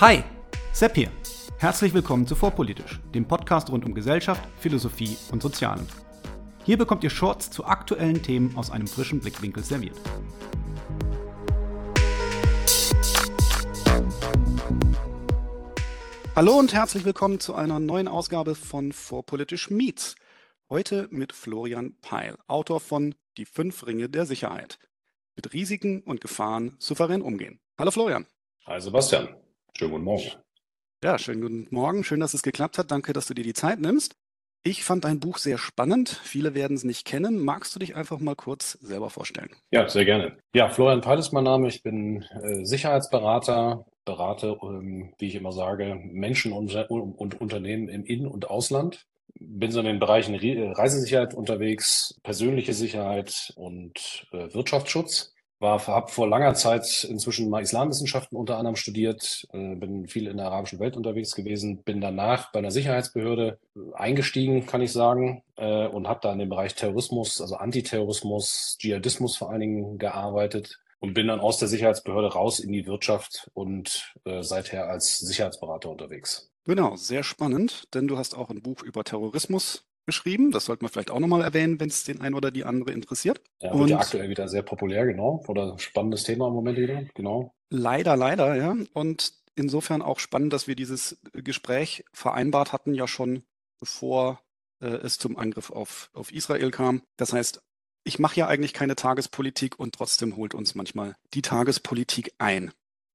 Hi, Sepp hier. Herzlich willkommen zu Vorpolitisch, dem Podcast rund um Gesellschaft, Philosophie und Sozialen. Hier bekommt ihr Shorts zu aktuellen Themen aus einem frischen Blickwinkel serviert. Hallo und herzlich willkommen zu einer neuen Ausgabe von Vorpolitisch Meets. Heute mit Florian Peil, Autor von Die fünf Ringe der Sicherheit. Mit Risiken und Gefahren souverän umgehen. Hallo Florian. Hi Sebastian. Schönen guten Morgen. Ja, schönen guten Morgen. Schön, dass es geklappt hat. Danke, dass du dir die Zeit nimmst. Ich fand dein Buch sehr spannend. Viele werden es nicht kennen. Magst du dich einfach mal kurz selber vorstellen? Ja, sehr gerne. Ja, Florian Peil ist mein Name. Ich bin äh, Sicherheitsberater, berate, ähm, wie ich immer sage, Menschen und, und Unternehmen im In- und Ausland. Bin so in den Bereichen Re Reisesicherheit unterwegs, persönliche Sicherheit und äh, Wirtschaftsschutz. War, habe vor langer Zeit inzwischen mal Islamwissenschaften unter anderem studiert, äh, bin viel in der arabischen Welt unterwegs gewesen, bin danach bei einer Sicherheitsbehörde eingestiegen, kann ich sagen, äh, und habe da in dem Bereich Terrorismus, also Antiterrorismus, Dschihadismus vor allen Dingen gearbeitet und bin dann aus der Sicherheitsbehörde raus in die Wirtschaft und äh, seither als Sicherheitsberater unterwegs. Genau, sehr spannend, denn du hast auch ein Buch über Terrorismus geschrieben. Das sollte man vielleicht auch nochmal erwähnen, wenn es den einen oder die andere interessiert. Ja, wird und ja aktuell wieder sehr populär, genau. Oder spannendes Thema im Moment wieder, genau. Leider, leider, ja. Und insofern auch spannend, dass wir dieses Gespräch vereinbart hatten, ja schon bevor äh, es zum Angriff auf, auf Israel kam. Das heißt, ich mache ja eigentlich keine Tagespolitik und trotzdem holt uns manchmal die Tagespolitik ein.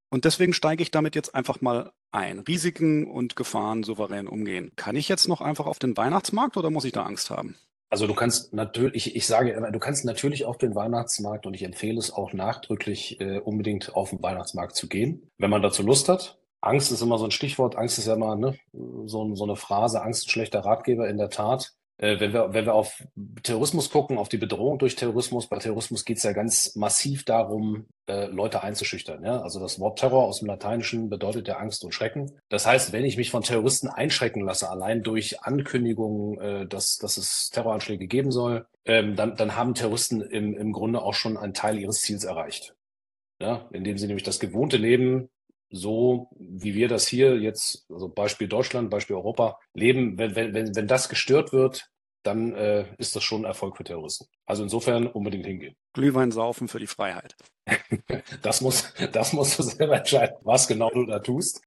Und deswegen steige ich damit jetzt einfach mal ein. Risiken und Gefahren souverän umgehen. Kann ich jetzt noch einfach auf den Weihnachtsmarkt oder muss ich da Angst haben? Also du kannst natürlich, ich, ich sage immer, du kannst natürlich auf den Weihnachtsmarkt und ich empfehle es auch nachdrücklich äh, unbedingt auf den Weihnachtsmarkt zu gehen, wenn man dazu Lust hat. Angst ist immer so ein Stichwort, Angst ist ja immer ne, so, so eine Phrase, Angst ein schlechter Ratgeber in der Tat. Äh, wenn, wir, wenn wir auf Terrorismus gucken, auf die Bedrohung durch Terrorismus, bei Terrorismus geht es ja ganz massiv darum, äh, Leute einzuschüchtern. Ja? Also das Wort Terror aus dem Lateinischen bedeutet ja Angst und Schrecken. Das heißt, wenn ich mich von Terroristen einschrecken lasse, allein durch Ankündigungen, äh, dass, dass es Terroranschläge geben soll, ähm, dann, dann haben Terroristen im, im Grunde auch schon einen Teil ihres Ziels erreicht. Ja? Indem sie nämlich das gewohnte Leben so wie wir das hier jetzt, also Beispiel Deutschland, Beispiel Europa, leben, wenn, wenn, wenn, wenn das gestört wird, dann äh, ist das schon ein Erfolg für Terroristen. Also insofern unbedingt hingehen. Glühwein saufen für die Freiheit. das muss, das musst du selber entscheiden, was genau du da tust.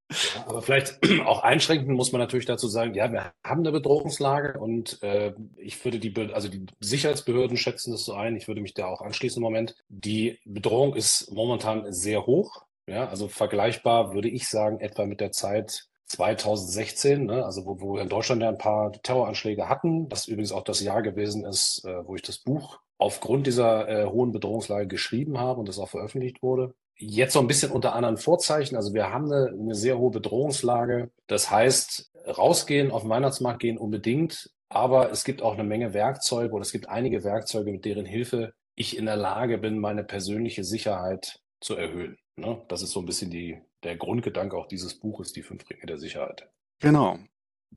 Aber vielleicht auch einschränken muss man natürlich dazu sagen, ja, wir haben eine Bedrohungslage und äh, ich würde die, also die Sicherheitsbehörden schätzen das so ein, ich würde mich da auch anschließen im Moment. Die Bedrohung ist momentan sehr hoch. Ja, also vergleichbar würde ich sagen, etwa mit der Zeit 2016, ne, also wo, wo wir in Deutschland ja ein paar Terroranschläge hatten, das übrigens auch das Jahr gewesen ist, äh, wo ich das Buch aufgrund dieser äh, hohen Bedrohungslage geschrieben habe und das auch veröffentlicht wurde. Jetzt so ein bisschen unter anderen Vorzeichen. Also wir haben eine, eine sehr hohe Bedrohungslage. Das heißt, rausgehen, auf den Weihnachtsmarkt gehen unbedingt. Aber es gibt auch eine Menge Werkzeuge oder es gibt einige Werkzeuge, mit deren Hilfe ich in der Lage bin, meine persönliche Sicherheit zu erhöhen. Ne? Das ist so ein bisschen die, der Grundgedanke auch dieses Buches, die fünf Ringe der Sicherheit. Genau.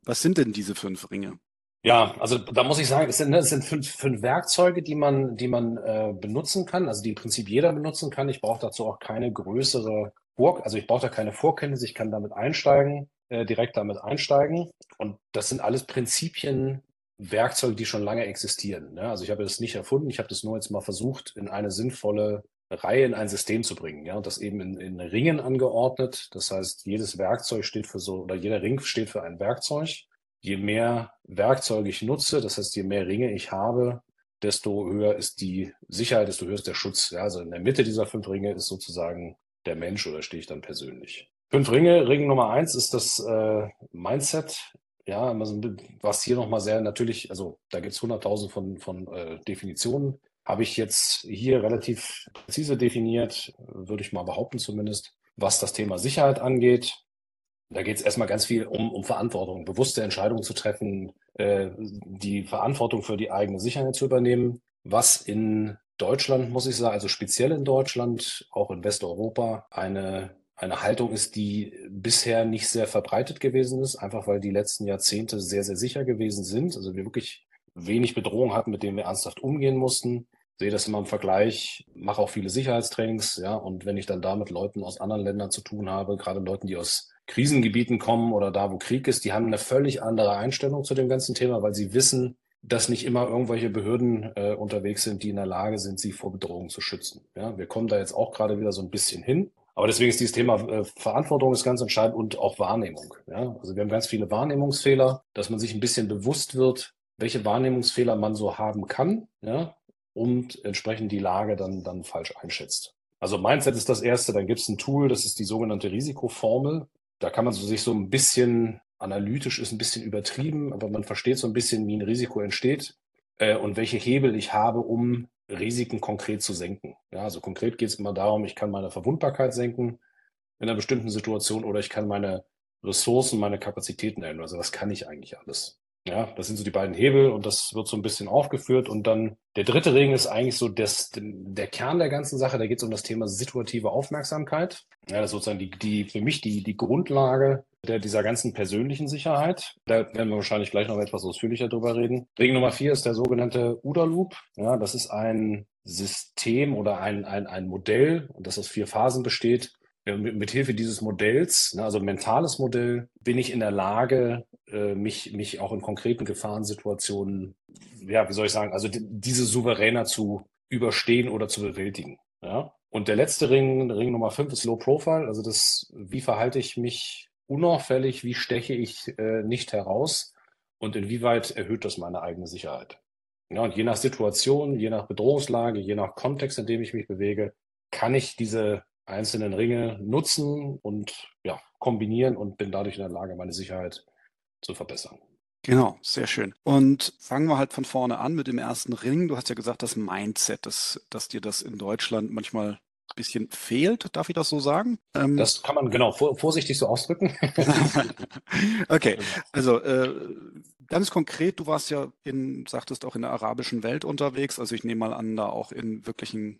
Was sind denn diese fünf Ringe? Ja, also da muss ich sagen, es sind, ne, es sind fünf, fünf Werkzeuge, die man, die man äh, benutzen kann, also die im Prinzip jeder benutzen kann. Ich brauche dazu auch keine größere Vor, also ich brauche da keine Vorkenntnisse, ich kann damit einsteigen, äh, direkt damit einsteigen. Und das sind alles Prinzipien, Werkzeuge, die schon lange existieren. Ne? Also ich habe das nicht erfunden, ich habe das nur jetzt mal versucht, in eine sinnvolle Reihe in ein System zu bringen. Ja, und das eben in, in Ringen angeordnet. Das heißt, jedes Werkzeug steht für so, oder jeder Ring steht für ein Werkzeug. Je mehr Werkzeuge ich nutze, das heißt, je mehr Ringe ich habe, desto höher ist die Sicherheit, desto höher ist der Schutz. Ja, also in der Mitte dieser fünf Ringe ist sozusagen der Mensch oder stehe ich dann persönlich. Fünf Ringe, Ring Nummer eins ist das äh, Mindset. Ja, was hier nochmal sehr natürlich, also da gibt es hunderttausend von, von äh, Definitionen habe ich jetzt hier relativ präzise definiert, würde ich mal behaupten zumindest, was das Thema Sicherheit angeht. Da geht es erstmal ganz viel um, um Verantwortung, bewusste Entscheidungen zu treffen, äh, die Verantwortung für die eigene Sicherheit zu übernehmen, was in Deutschland, muss ich sagen, also speziell in Deutschland, auch in Westeuropa, eine, eine Haltung ist, die bisher nicht sehr verbreitet gewesen ist, einfach weil die letzten Jahrzehnte sehr, sehr sicher gewesen sind. Also wir wirklich wenig Bedrohung hatten, mit denen wir ernsthaft umgehen mussten sehe das immer im Vergleich, mache auch viele Sicherheitstrainings, ja, und wenn ich dann da mit Leuten aus anderen Ländern zu tun habe, gerade Leuten, die aus Krisengebieten kommen oder da, wo Krieg ist, die haben eine völlig andere Einstellung zu dem ganzen Thema, weil sie wissen, dass nicht immer irgendwelche Behörden äh, unterwegs sind, die in der Lage sind, sie vor Bedrohungen zu schützen. Ja, wir kommen da jetzt auch gerade wieder so ein bisschen hin. Aber deswegen ist dieses Thema äh, Verantwortung ist ganz entscheidend und auch Wahrnehmung. Ja? Also wir haben ganz viele Wahrnehmungsfehler, dass man sich ein bisschen bewusst wird, welche Wahrnehmungsfehler man so haben kann, ja, und entsprechend die Lage dann, dann falsch einschätzt. Also Mindset ist das erste, dann gibt es ein Tool, das ist die sogenannte Risikoformel. Da kann man so sich so ein bisschen analytisch ist ein bisschen übertrieben, aber man versteht so ein bisschen, wie ein Risiko entsteht äh, und welche Hebel ich habe, um Risiken konkret zu senken. Ja, also konkret geht es immer darum, ich kann meine Verwundbarkeit senken in einer bestimmten Situation oder ich kann meine Ressourcen, meine Kapazitäten ändern. Also das kann ich eigentlich alles. Ja, das sind so die beiden Hebel und das wird so ein bisschen aufgeführt. Und dann der dritte Ring ist eigentlich so das, der Kern der ganzen Sache. Da geht es um das Thema situative Aufmerksamkeit. Ja, das ist sozusagen die, die für mich die, die Grundlage der, dieser ganzen persönlichen Sicherheit. Da werden wir wahrscheinlich gleich noch etwas ausführlicher drüber reden. Ring Nummer vier ist der sogenannte UDA Loop. Ja, das ist ein System oder ein, ein, ein Modell, das aus vier Phasen besteht, mit, mit Hilfe dieses Modells, ne, also mentales Modell, bin ich in der Lage, äh, mich, mich auch in konkreten Gefahrensituationen, ja, wie soll ich sagen, also diese souveräner zu überstehen oder zu bewältigen. Ja? Und der letzte Ring, Ring Nummer fünf ist Low Profile, also das, wie verhalte ich mich unauffällig, wie steche ich äh, nicht heraus und inwieweit erhöht das meine eigene Sicherheit. Ja, und je nach Situation, je nach Bedrohungslage, je nach Kontext, in dem ich mich bewege, kann ich diese einzelnen Ringe nutzen und ja, kombinieren und bin dadurch in der Lage, meine Sicherheit zu verbessern. Genau, sehr schön. Und fangen wir halt von vorne an mit dem ersten Ring. Du hast ja gesagt, das Mindset, dass, dass dir das in Deutschland manchmal ein bisschen fehlt. Darf ich das so sagen? Ähm, das kann man genau vor, vorsichtig so ausdrücken. okay, also äh, ganz konkret, du warst ja in, sagtest auch in der arabischen Welt unterwegs. Also ich nehme mal an, da auch in wirklichen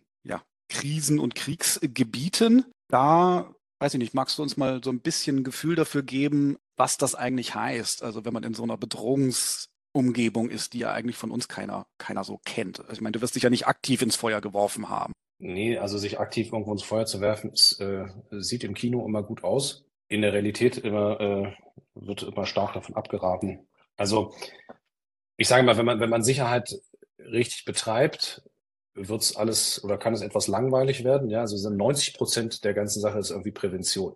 Krisen- und Kriegsgebieten. Da, weiß ich nicht, magst du uns mal so ein bisschen Gefühl dafür geben, was das eigentlich heißt? Also wenn man in so einer Bedrohungsumgebung ist, die ja eigentlich von uns keiner, keiner so kennt. Also ich meine, du wirst dich ja nicht aktiv ins Feuer geworfen haben. Nee, also sich aktiv irgendwo ins Feuer zu werfen, ist, äh, sieht im Kino immer gut aus. In der Realität immer, äh, wird immer stark davon abgeraten. Also ich sage mal, wenn man, wenn man Sicherheit richtig betreibt, wird es alles oder kann es etwas langweilig werden. Ja, also 90 Prozent der ganzen Sache ist irgendwie Prävention.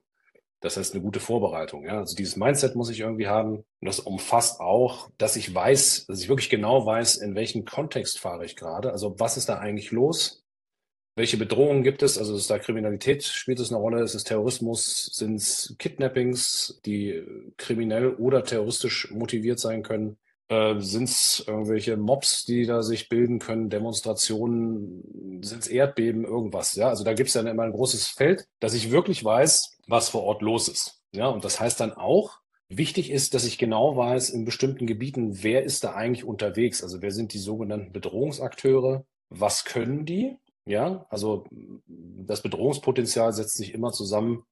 Das heißt, eine gute Vorbereitung. Ja, also dieses Mindset muss ich irgendwie haben. Und das umfasst auch, dass ich weiß, dass ich wirklich genau weiß, in welchem Kontext fahre ich gerade. Also was ist da eigentlich los? Welche Bedrohungen gibt es? Also ist da Kriminalität, spielt es eine Rolle? Ist es Terrorismus? Sind es Kidnappings, die kriminell oder terroristisch motiviert sein können? Äh, sind es irgendwelche Mobs, die da sich bilden können, Demonstrationen, sind es Erdbeben, irgendwas. Ja, also da gibt es dann immer ein großes Feld, dass ich wirklich weiß, was vor Ort los ist. Ja, und das heißt dann auch, wichtig ist, dass ich genau weiß, in bestimmten Gebieten, wer ist da eigentlich unterwegs? Also wer sind die sogenannten Bedrohungsakteure? Was können die? Ja, also das Bedrohungspotenzial setzt sich immer zusammen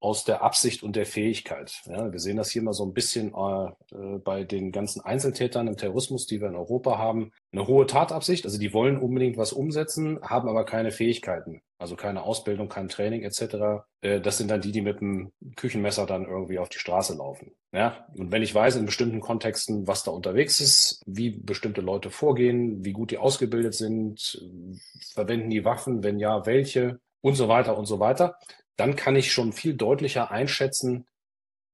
aus der Absicht und der Fähigkeit. Ja, wir sehen das hier mal so ein bisschen äh, äh, bei den ganzen Einzeltätern im Terrorismus, die wir in Europa haben. Eine hohe Tatabsicht, also die wollen unbedingt was umsetzen, haben aber keine Fähigkeiten, also keine Ausbildung, kein Training etc. Äh, das sind dann die, die mit dem Küchenmesser dann irgendwie auf die Straße laufen. Ja, und wenn ich weiß in bestimmten Kontexten, was da unterwegs ist, wie bestimmte Leute vorgehen, wie gut die ausgebildet sind, verwenden die Waffen, wenn ja, welche und so weiter und so weiter, dann kann ich schon viel deutlicher einschätzen,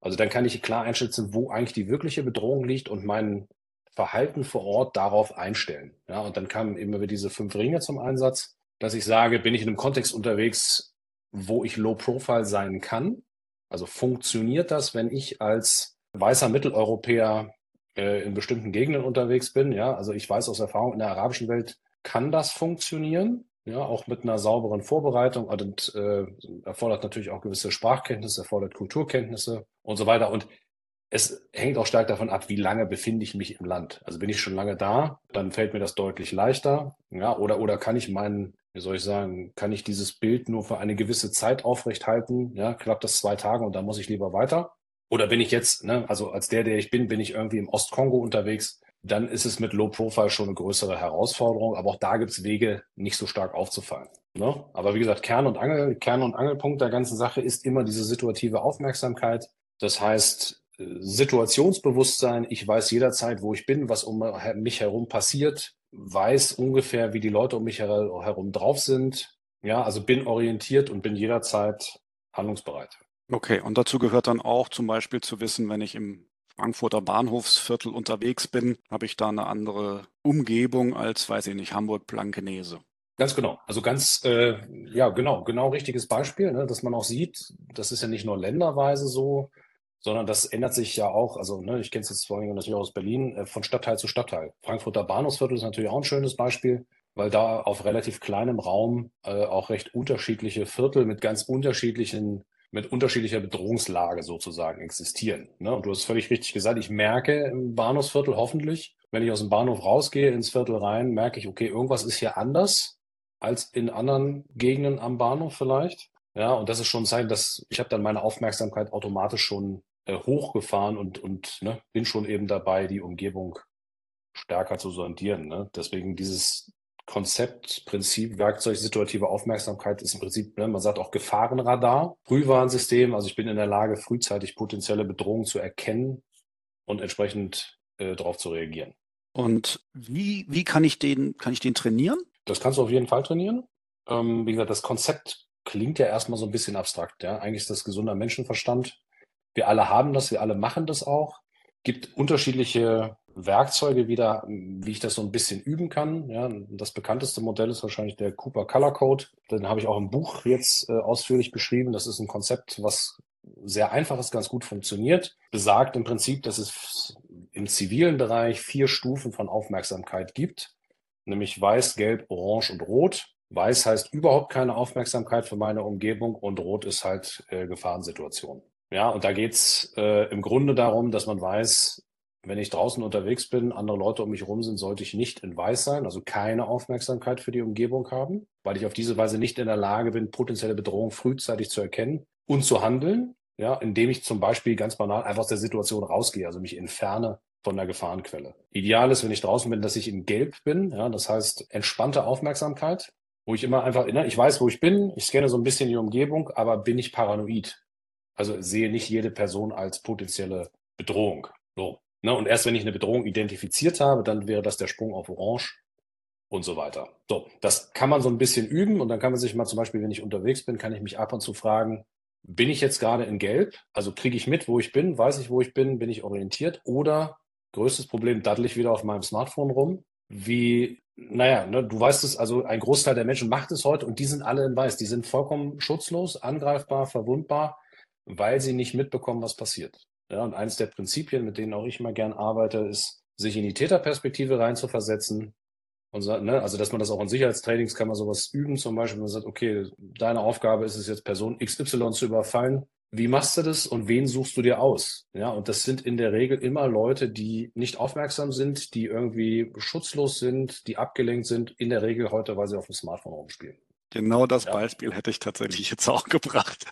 also dann kann ich klar einschätzen, wo eigentlich die wirkliche Bedrohung liegt und mein Verhalten vor Ort darauf einstellen. Ja, und dann kamen immer wieder diese fünf Ringe zum Einsatz, dass ich sage, bin ich in einem Kontext unterwegs, wo ich low profile sein kann? Also funktioniert das, wenn ich als weißer Mitteleuropäer äh, in bestimmten Gegenden unterwegs bin? Ja, also ich weiß aus Erfahrung in der arabischen Welt kann das funktionieren ja, auch mit einer sauberen Vorbereitung und äh, erfordert natürlich auch gewisse Sprachkenntnisse, erfordert Kulturkenntnisse und so weiter. Und es hängt auch stark davon ab, wie lange befinde ich mich im Land. Also bin ich schon lange da, dann fällt mir das deutlich leichter. Ja, oder, oder kann ich meinen, wie soll ich sagen, kann ich dieses Bild nur für eine gewisse Zeit aufrechthalten? Ja, klappt das zwei Tage und dann muss ich lieber weiter? Oder bin ich jetzt, ne, also als der, der ich bin, bin ich irgendwie im Ostkongo unterwegs, dann ist es mit Low Profile schon eine größere Herausforderung. Aber auch da gibt es Wege, nicht so stark aufzufallen. Ne? Aber wie gesagt, Kern und Angel, Kern und Angelpunkt der ganzen Sache ist immer diese situative Aufmerksamkeit. Das heißt, Situationsbewusstsein, ich weiß jederzeit, wo ich bin, was um mich herum passiert, weiß ungefähr, wie die Leute um mich herum drauf sind. Ja, also bin orientiert und bin jederzeit handlungsbereit. Okay, und dazu gehört dann auch zum Beispiel zu wissen, wenn ich im Frankfurter Bahnhofsviertel unterwegs bin, habe ich da eine andere Umgebung als, weiß ich nicht, Hamburg-Blankenese. Ganz genau. Also ganz, äh, ja, genau, genau richtiges Beispiel, ne, dass man auch sieht, das ist ja nicht nur länderweise so, sondern das ändert sich ja auch, also ne, ich kenne es jetzt vor allem natürlich aus Berlin, äh, von Stadtteil zu Stadtteil. Frankfurter Bahnhofsviertel ist natürlich auch ein schönes Beispiel, weil da auf relativ kleinem Raum äh, auch recht unterschiedliche Viertel mit ganz unterschiedlichen mit unterschiedlicher Bedrohungslage sozusagen existieren. Ne? Und du hast völlig richtig gesagt, ich merke im Bahnhofsviertel hoffentlich, wenn ich aus dem Bahnhof rausgehe ins Viertel rein, merke ich, okay, irgendwas ist hier anders als in anderen Gegenden am Bahnhof vielleicht. Ja, und das ist schon ein Zeichen, dass ich habe dann meine Aufmerksamkeit automatisch schon äh, hochgefahren und, und ne, bin schon eben dabei, die Umgebung stärker zu sondieren. Ne? Deswegen dieses Konzept, Prinzip, Werkzeug, situative Aufmerksamkeit ist im Prinzip, ne, man sagt auch Gefahrenradar, Frühwarnsystem. Also ich bin in der Lage, frühzeitig potenzielle Bedrohungen zu erkennen und entsprechend äh, darauf zu reagieren. Und wie, wie kann ich den, kann ich den trainieren? Das kannst du auf jeden Fall trainieren. Ähm, wie gesagt, das Konzept klingt ja erstmal so ein bisschen abstrakt. Ja? Eigentlich ist das gesunder Menschenverstand. Wir alle haben das, wir alle machen das auch. Gibt unterschiedliche Werkzeuge wieder, wie ich das so ein bisschen üben kann. Ja, das bekannteste Modell ist wahrscheinlich der Cooper Color Code. Den habe ich auch im Buch jetzt äh, ausführlich beschrieben. Das ist ein Konzept, was sehr einfach ist, ganz gut funktioniert. Besagt im Prinzip, dass es im zivilen Bereich vier Stufen von Aufmerksamkeit gibt nämlich weiß, gelb, orange und rot. Weiß heißt überhaupt keine Aufmerksamkeit für meine Umgebung und rot ist halt äh, Gefahrensituation. Ja, und da geht's äh, im Grunde darum, dass man weiß, wenn ich draußen unterwegs bin, andere Leute um mich herum sind, sollte ich nicht in weiß sein, also keine Aufmerksamkeit für die Umgebung haben, weil ich auf diese Weise nicht in der Lage bin, potenzielle Bedrohung frühzeitig zu erkennen und zu handeln, ja, indem ich zum Beispiel ganz banal einfach aus der Situation rausgehe, also mich entferne von der Gefahrenquelle. Ideal ist, wenn ich draußen bin, dass ich in Gelb bin. Ja, das heißt entspannte Aufmerksamkeit, wo ich immer einfach, ne, ich weiß, wo ich bin, ich scanne so ein bisschen die Umgebung, aber bin ich paranoid. Also sehe nicht jede Person als potenzielle Bedrohung. So. Ne, und erst wenn ich eine Bedrohung identifiziert habe, dann wäre das der Sprung auf Orange und so weiter. So, das kann man so ein bisschen üben und dann kann man sich mal zum Beispiel, wenn ich unterwegs bin, kann ich mich ab und zu fragen, bin ich jetzt gerade in Gelb? Also kriege ich mit, wo ich bin, weiß ich, wo ich bin, bin ich orientiert oder größtes Problem, daddel ich wieder auf meinem Smartphone rum. Wie, naja, ne, du weißt es, also ein Großteil der Menschen macht es heute und die sind alle in Weiß. Die sind vollkommen schutzlos, angreifbar, verwundbar, weil sie nicht mitbekommen, was passiert. Ja, und eines der Prinzipien, mit denen auch ich mal gern arbeite, ist, sich in die Täterperspektive reinzuversetzen. Und, ne, also, dass man das auch in Sicherheitstrainings kann man sowas üben, zum Beispiel, man sagt, okay, deine Aufgabe ist es jetzt, Person XY zu überfallen wie machst du das und wen suchst du dir aus? Ja, und das sind in der Regel immer Leute, die nicht aufmerksam sind, die irgendwie schutzlos sind, die abgelenkt sind, in der Regel heute, weil sie auf dem Smartphone rumspielen. Genau das ja. Beispiel hätte ich tatsächlich jetzt auch gebracht.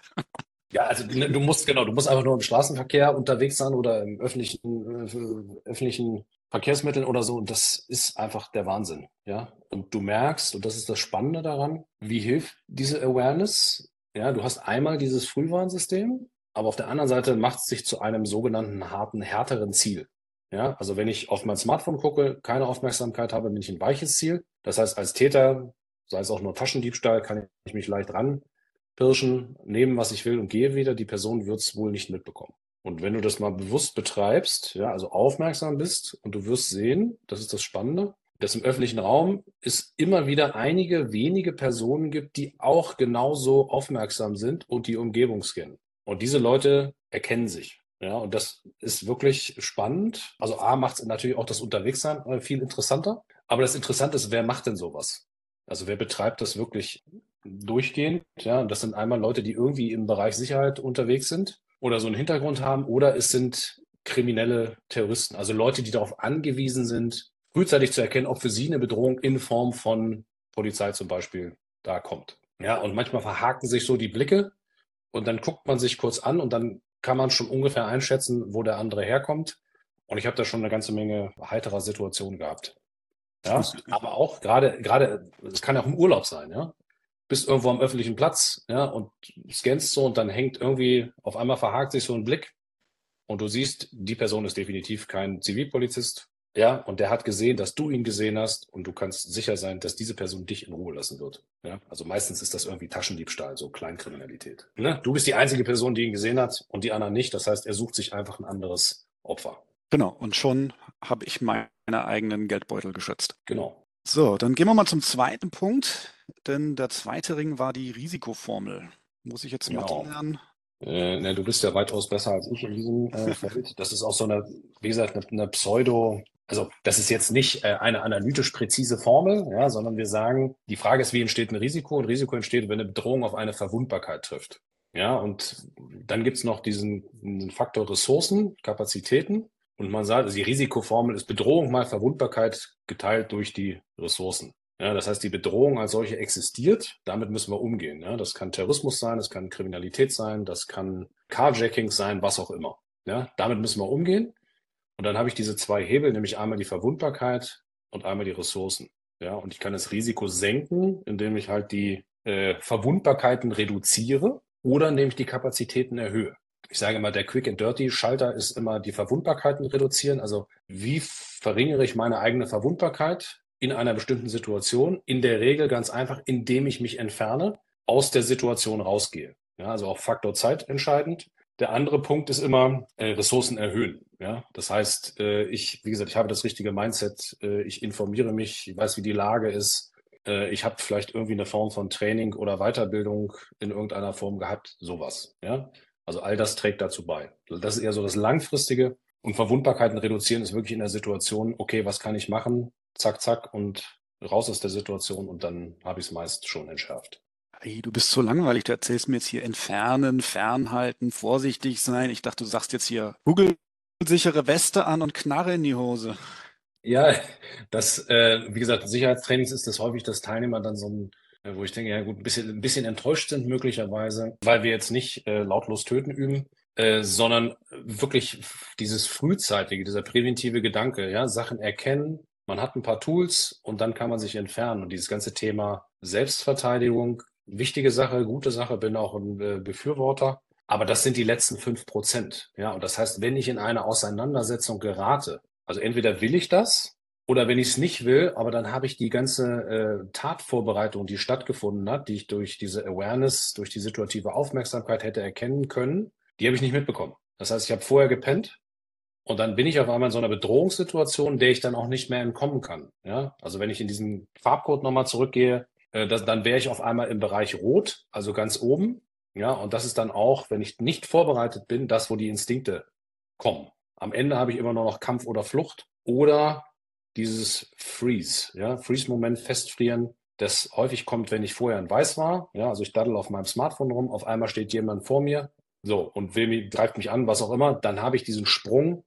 Ja, also du musst, genau, du musst einfach nur im Straßenverkehr unterwegs sein oder im öffentlichen, äh, öffentlichen Verkehrsmitteln oder so. Und das ist einfach der Wahnsinn. Ja, und du merkst, und das ist das Spannende daran, wie hilft diese Awareness? Ja, du hast einmal dieses Frühwarnsystem, aber auf der anderen Seite macht es sich zu einem sogenannten harten, härteren Ziel. Ja, also wenn ich auf mein Smartphone gucke, keine Aufmerksamkeit habe, bin ich ein weiches Ziel. Das heißt, als Täter, sei es auch nur Taschendiebstahl, kann ich mich leicht ranpirschen, nehmen, was ich will und gehe wieder. Die Person wird es wohl nicht mitbekommen. Und wenn du das mal bewusst betreibst, ja, also aufmerksam bist und du wirst sehen, das ist das Spannende, dass im öffentlichen Raum es immer wieder einige wenige Personen gibt, die auch genauso aufmerksam sind und die Umgebung scannen. Und diese Leute erkennen sich. Ja, und das ist wirklich spannend. Also A macht es natürlich auch das Unterwegssein äh, viel interessanter. Aber das Interessante ist, wer macht denn sowas? Also wer betreibt das wirklich durchgehend? Ja, das sind einmal Leute, die irgendwie im Bereich Sicherheit unterwegs sind oder so einen Hintergrund haben, oder es sind kriminelle Terroristen, also Leute, die darauf angewiesen sind, frühzeitig zu erkennen, ob für sie eine Bedrohung in Form von Polizei zum Beispiel da kommt. Ja, und manchmal verhaken sich so die Blicke und dann guckt man sich kurz an und dann kann man schon ungefähr einschätzen, wo der andere herkommt. Und ich habe da schon eine ganze Menge heiterer Situationen gehabt. Ja, aber auch gerade, gerade, es kann ja auch im Urlaub sein, ja. Bist irgendwo am öffentlichen Platz, ja, und scannst so und dann hängt irgendwie, auf einmal verhakt sich so ein Blick und du siehst, die Person ist definitiv kein Zivilpolizist, ja, und der hat gesehen, dass du ihn gesehen hast und du kannst sicher sein, dass diese Person dich in Ruhe lassen wird. Ja, also meistens ist das irgendwie Taschendiebstahl, so Kleinkriminalität. Ne? Du bist die einzige Person, die ihn gesehen hat und die anderen nicht. Das heißt, er sucht sich einfach ein anderes Opfer. Genau, und schon habe ich meine eigenen Geldbeutel geschützt. Genau. So, dann gehen wir mal zum zweiten Punkt, denn der zweite Ring war die Risikoformel. Muss ich jetzt Genau. Mathe lernen? Äh, ne, du bist ja weitaus besser als ich in diesem äh, Feld. Das ist auch so eine, wie gesagt, eine, eine Pseudo, also das ist jetzt nicht äh, eine analytisch präzise Formel, ja, sondern wir sagen, die Frage ist, wie entsteht ein Risiko? Und Risiko entsteht, wenn eine Bedrohung auf eine Verwundbarkeit trifft. Ja, und dann gibt's noch diesen, diesen Faktor Ressourcen, Kapazitäten. Und man sagt, also die Risikoformel ist Bedrohung mal Verwundbarkeit geteilt durch die Ressourcen. Ja, das heißt, die Bedrohung als solche existiert, damit müssen wir umgehen. Ja, das kann Terrorismus sein, das kann Kriminalität sein, das kann Carjacking sein, was auch immer. Ja, damit müssen wir umgehen. Und dann habe ich diese zwei Hebel, nämlich einmal die Verwundbarkeit und einmal die Ressourcen. Ja, und ich kann das Risiko senken, indem ich halt die äh, Verwundbarkeiten reduziere oder indem ich die Kapazitäten erhöhe. Ich sage immer, der Quick and Dirty Schalter ist immer die Verwundbarkeiten reduzieren. Also wie verringere ich meine eigene Verwundbarkeit in einer bestimmten Situation? In der Regel ganz einfach, indem ich mich entferne, aus der Situation rausgehe. Ja, also auch Faktor Zeit entscheidend. Der andere Punkt ist immer äh, Ressourcen erhöhen. Ja, das heißt, äh, ich, wie gesagt, ich habe das richtige Mindset. Äh, ich informiere mich, ich weiß, wie die Lage ist. Äh, ich habe vielleicht irgendwie eine Form von Training oder Weiterbildung in irgendeiner Form gehabt. Sowas. Ja, also all das trägt dazu bei. Das ist eher so das Langfristige. Und Verwundbarkeiten reduzieren ist wirklich in der Situation, okay, was kann ich machen? Zack, zack und raus aus der Situation und dann habe ich es meist schon entschärft. Hey, du bist so langweilig. Du erzählst mir jetzt hier entfernen, fernhalten, vorsichtig sein. Ich dachte, du sagst jetzt hier Google-sichere Weste an und Knarre in die Hose. Ja, das, äh, wie gesagt, in Sicherheitstrainings ist es häufig, dass Teilnehmer dann so ein, wo ich denke, ja gut, ein bisschen, ein bisschen enttäuscht sind möglicherweise, weil wir jetzt nicht äh, lautlos töten üben, äh, sondern wirklich dieses frühzeitige, dieser präventive Gedanke, ja, Sachen erkennen, man hat ein paar Tools und dann kann man sich entfernen. Und dieses ganze Thema Selbstverteidigung, wichtige Sache, gute Sache, bin auch ein äh, Befürworter. Aber das sind die letzten fünf Prozent. Ja, und das heißt, wenn ich in eine Auseinandersetzung gerate, also entweder will ich das oder wenn ich es nicht will, aber dann habe ich die ganze äh, Tatvorbereitung, die stattgefunden hat, die ich durch diese Awareness, durch die situative Aufmerksamkeit hätte erkennen können, die habe ich nicht mitbekommen. Das heißt, ich habe vorher gepennt und dann bin ich auf einmal in so einer Bedrohungssituation, der ich dann auch nicht mehr entkommen kann. Ja, also wenn ich in diesen Farbcode nochmal zurückgehe, äh, das, dann wäre ich auf einmal im Bereich Rot, also ganz oben. Ja, und das ist dann auch, wenn ich nicht vorbereitet bin, das, wo die Instinkte kommen. Am Ende habe ich immer nur noch Kampf oder Flucht oder dieses Freeze, ja, Freeze-Moment, Festfrieren, das häufig kommt, wenn ich vorher in Weiß war. Ja, also ich daddel auf meinem Smartphone rum, auf einmal steht jemand vor mir, so, und will mich, greift mich an, was auch immer, dann habe ich diesen Sprung,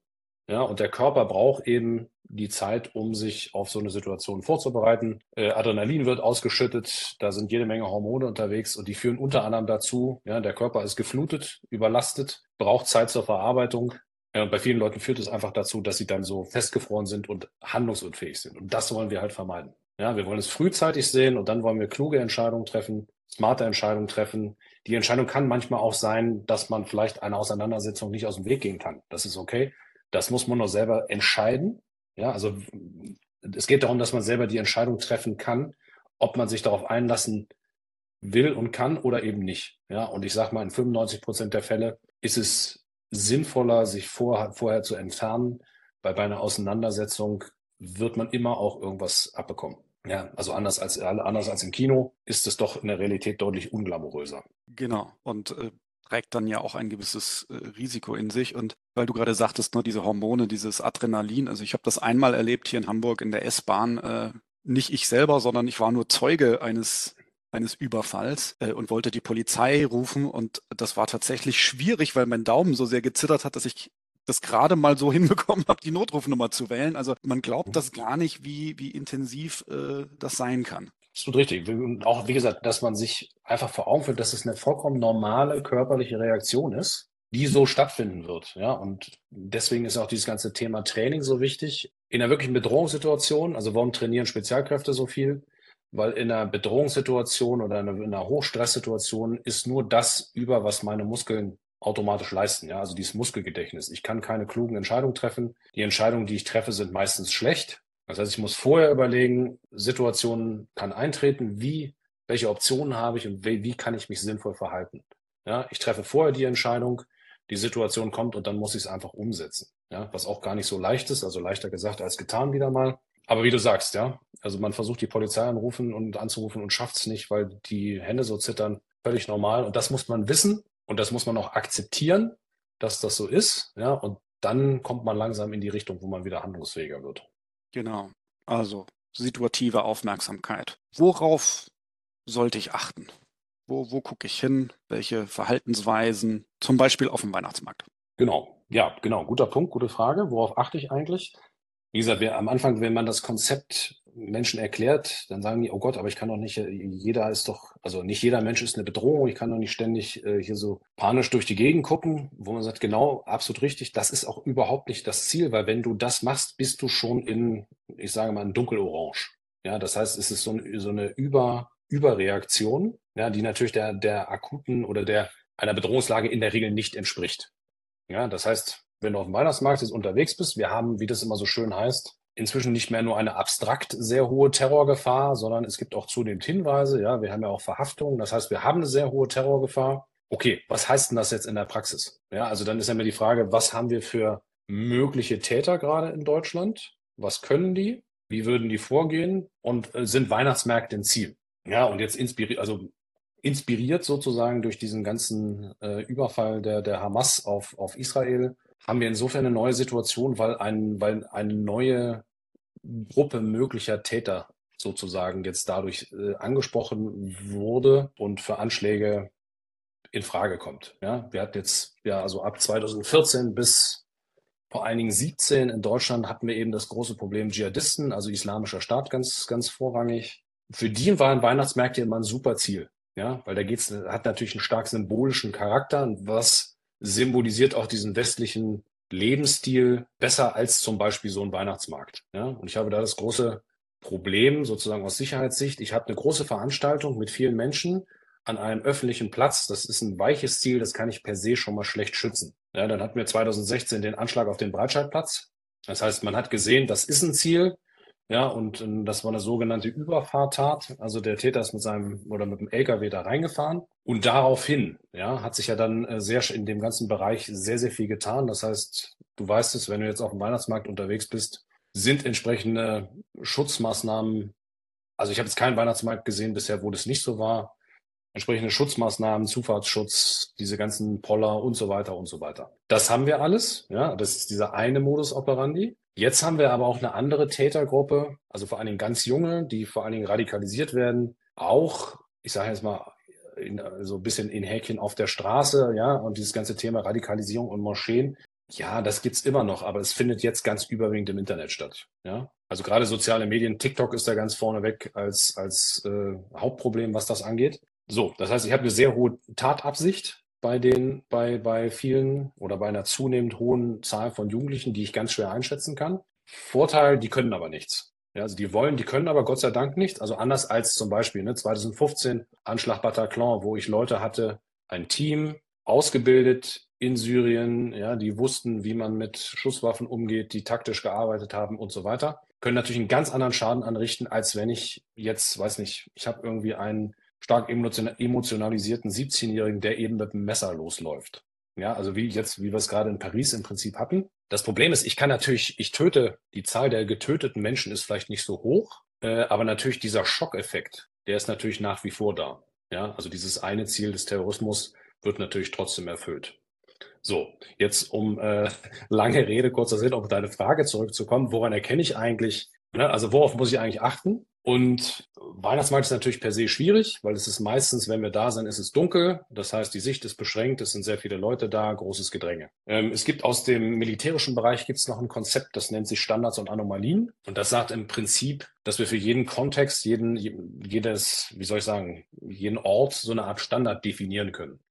ja, und der Körper braucht eben die Zeit, um sich auf so eine Situation vorzubereiten. Äh, Adrenalin wird ausgeschüttet, da sind jede Menge Hormone unterwegs und die führen unter anderem dazu, ja, der Körper ist geflutet, überlastet, braucht Zeit zur Verarbeitung. Ja, und bei vielen Leuten führt es einfach dazu, dass sie dann so festgefroren sind und handlungsunfähig sind. Und das wollen wir halt vermeiden. Ja, wir wollen es frühzeitig sehen und dann wollen wir kluge Entscheidungen treffen, smarte Entscheidungen treffen. Die Entscheidung kann manchmal auch sein, dass man vielleicht eine Auseinandersetzung nicht aus dem Weg gehen kann. Das ist okay. Das muss man nur selber entscheiden. Ja, also es geht darum, dass man selber die Entscheidung treffen kann, ob man sich darauf einlassen will und kann oder eben nicht. Ja, und ich sage mal, in 95 Prozent der Fälle ist es sinnvoller, sich vor, vorher zu entfernen, weil bei einer Auseinandersetzung wird man immer auch irgendwas abbekommen. Ja, also anders als anders als im Kino ist es doch in der Realität deutlich unglamouröser. Genau. Und äh, trägt dann ja auch ein gewisses äh, Risiko in sich. Und weil du gerade sagtest, ne, diese Hormone, dieses Adrenalin, also ich habe das einmal erlebt hier in Hamburg in der S-Bahn, äh, nicht ich selber, sondern ich war nur Zeuge eines eines Überfalls äh, und wollte die Polizei rufen und das war tatsächlich schwierig, weil mein Daumen so sehr gezittert hat, dass ich das gerade mal so hinbekommen habe, die Notrufnummer zu wählen. Also man glaubt das gar nicht, wie, wie intensiv äh, das sein kann. Absolut richtig. Und auch, wie gesagt, dass man sich einfach vor Augen führt, dass es eine vollkommen normale körperliche Reaktion ist, die so stattfinden wird. Ja, und deswegen ist auch dieses ganze Thema Training so wichtig. In einer wirklichen Bedrohungssituation, also warum trainieren Spezialkräfte so viel? Weil in einer Bedrohungssituation oder in einer, in einer Hochstresssituation ist nur das über, was meine Muskeln automatisch leisten. Ja, also dieses Muskelgedächtnis. Ich kann keine klugen Entscheidungen treffen. Die Entscheidungen, die ich treffe, sind meistens schlecht. Das heißt, ich muss vorher überlegen, Situationen kann eintreten, wie, welche Optionen habe ich und wie, wie kann ich mich sinnvoll verhalten. Ja, ich treffe vorher die Entscheidung, die Situation kommt und dann muss ich es einfach umsetzen. Ja, was auch gar nicht so leicht ist, also leichter gesagt als getan wieder mal. Aber wie du sagst, ja, also man versucht die Polizei anrufen und anzurufen und schafft es nicht, weil die Hände so zittern. Völlig normal. Und das muss man wissen und das muss man auch akzeptieren, dass das so ist. Ja, und dann kommt man langsam in die Richtung, wo man wieder handlungsfähiger wird. Genau. Also situative Aufmerksamkeit. Worauf sollte ich achten? Wo, wo gucke ich hin? Welche Verhaltensweisen? Zum Beispiel auf dem Weihnachtsmarkt. Genau. Ja, genau. Guter Punkt, gute Frage. Worauf achte ich eigentlich? Wie gesagt, wir, am Anfang, wenn man das Konzept Menschen erklärt, dann sagen die, oh Gott, aber ich kann doch nicht, äh, jeder ist doch, also nicht jeder Mensch ist eine Bedrohung, ich kann doch nicht ständig äh, hier so panisch durch die Gegend gucken, wo man sagt, genau, absolut richtig, das ist auch überhaupt nicht das Ziel, weil wenn du das machst, bist du schon in, ich sage mal, in dunkelorange. Ja, das heißt, es ist so, ein, so eine Über, Überreaktion, ja, die natürlich der, der akuten oder der einer Bedrohungslage in der Regel nicht entspricht. Ja, das heißt, wenn du auf dem Weihnachtsmarkt jetzt unterwegs bist, wir haben, wie das immer so schön heißt, inzwischen nicht mehr nur eine abstrakt sehr hohe Terrorgefahr, sondern es gibt auch zunehmend Hinweise. Ja, wir haben ja auch Verhaftungen. Das heißt, wir haben eine sehr hohe Terrorgefahr. Okay, was heißt denn das jetzt in der Praxis? Ja, also dann ist ja mir die Frage, was haben wir für mögliche Täter gerade in Deutschland? Was können die? Wie würden die vorgehen? Und äh, sind Weihnachtsmärkte ein Ziel? Ja, und jetzt inspiriert, also inspiriert sozusagen durch diesen ganzen äh, Überfall der, der Hamas auf, auf Israel, haben wir insofern eine neue Situation, weil, ein, weil eine neue Gruppe möglicher Täter sozusagen jetzt dadurch äh, angesprochen wurde und für Anschläge in Frage kommt. Ja, wir hatten jetzt ja also ab 2014 bis vor allen Dingen 17 in Deutschland hatten wir eben das große Problem Dschihadisten, also islamischer Staat ganz ganz vorrangig. Für die waren Weihnachtsmärkte immer ein super Ziel, ja, weil da geht's hat natürlich einen stark symbolischen Charakter, was symbolisiert auch diesen westlichen Lebensstil besser als zum Beispiel so ein Weihnachtsmarkt. Ja? Und ich habe da das große Problem sozusagen aus Sicherheitssicht. Ich habe eine große Veranstaltung mit vielen Menschen an einem öffentlichen Platz. Das ist ein weiches Ziel, das kann ich per se schon mal schlecht schützen. Ja, dann hatten wir 2016 den Anschlag auf den Breitscheidplatz. Das heißt, man hat gesehen, das ist ein Ziel. Ja, und ähm, das war eine sogenannte Überfahrtat. Also der Täter ist mit seinem oder mit dem LKW da reingefahren. Und daraufhin, ja, hat sich ja dann äh, sehr in dem ganzen Bereich sehr, sehr viel getan. Das heißt, du weißt es, wenn du jetzt auf dem Weihnachtsmarkt unterwegs bist, sind entsprechende Schutzmaßnahmen. Also ich habe jetzt keinen Weihnachtsmarkt gesehen bisher, wo das nicht so war. Entsprechende Schutzmaßnahmen, Zufahrtsschutz, diese ganzen Poller und so weiter und so weiter. Das haben wir alles. Ja, das ist dieser eine Modus operandi. Jetzt haben wir aber auch eine andere Tätergruppe, also vor allen Dingen ganz junge, die vor allen Dingen radikalisiert werden. Auch, ich sage jetzt mal, in, so ein bisschen in Häkchen auf der Straße, ja, und dieses ganze Thema Radikalisierung und Moscheen, ja, das gibt's immer noch, aber es findet jetzt ganz überwiegend im Internet statt. Ja, also gerade soziale Medien, TikTok ist da ganz vorne weg als als äh, Hauptproblem, was das angeht. So, das heißt, ich habe eine sehr hohe Tatabsicht bei den, bei, bei vielen oder bei einer zunehmend hohen Zahl von Jugendlichen, die ich ganz schwer einschätzen kann. Vorteil, die können aber nichts. Ja, also die wollen, die können aber Gott sei Dank nichts. Also anders als zum Beispiel ne, 2015 Anschlag Bataclan, wo ich Leute hatte, ein Team ausgebildet in Syrien, ja, die wussten, wie man mit Schusswaffen umgeht, die taktisch gearbeitet haben und so weiter, können natürlich einen ganz anderen Schaden anrichten, als wenn ich jetzt, weiß nicht, ich habe irgendwie einen stark emotionalisierten 17-Jährigen, der eben mit dem Messer losläuft. Ja, also wie jetzt, wie wir es gerade in Paris im Prinzip hatten. Das Problem ist, ich kann natürlich, ich töte, die Zahl der getöteten Menschen ist vielleicht nicht so hoch, äh, aber natürlich dieser Schockeffekt, der ist natürlich nach wie vor da. Ja, also dieses eine Ziel des Terrorismus wird natürlich trotzdem erfüllt. So, jetzt um äh, lange Rede, kurzer Sinn, um deine Frage zurückzukommen, woran erkenne ich eigentlich, also worauf muss ich eigentlich achten? Und Weihnachtsmarkt ist natürlich per se schwierig, weil es ist meistens, wenn wir da sind, ist es dunkel. Das heißt, die Sicht ist beschränkt, es sind sehr viele Leute da, großes Gedränge. Ähm, es gibt aus dem militärischen Bereich gibt es noch ein Konzept, das nennt sich Standards und Anomalien. Und das sagt im Prinzip, dass wir für jeden Kontext, jeden, jedes, wie soll ich sagen, jeden Ort so eine Art Standard definieren können.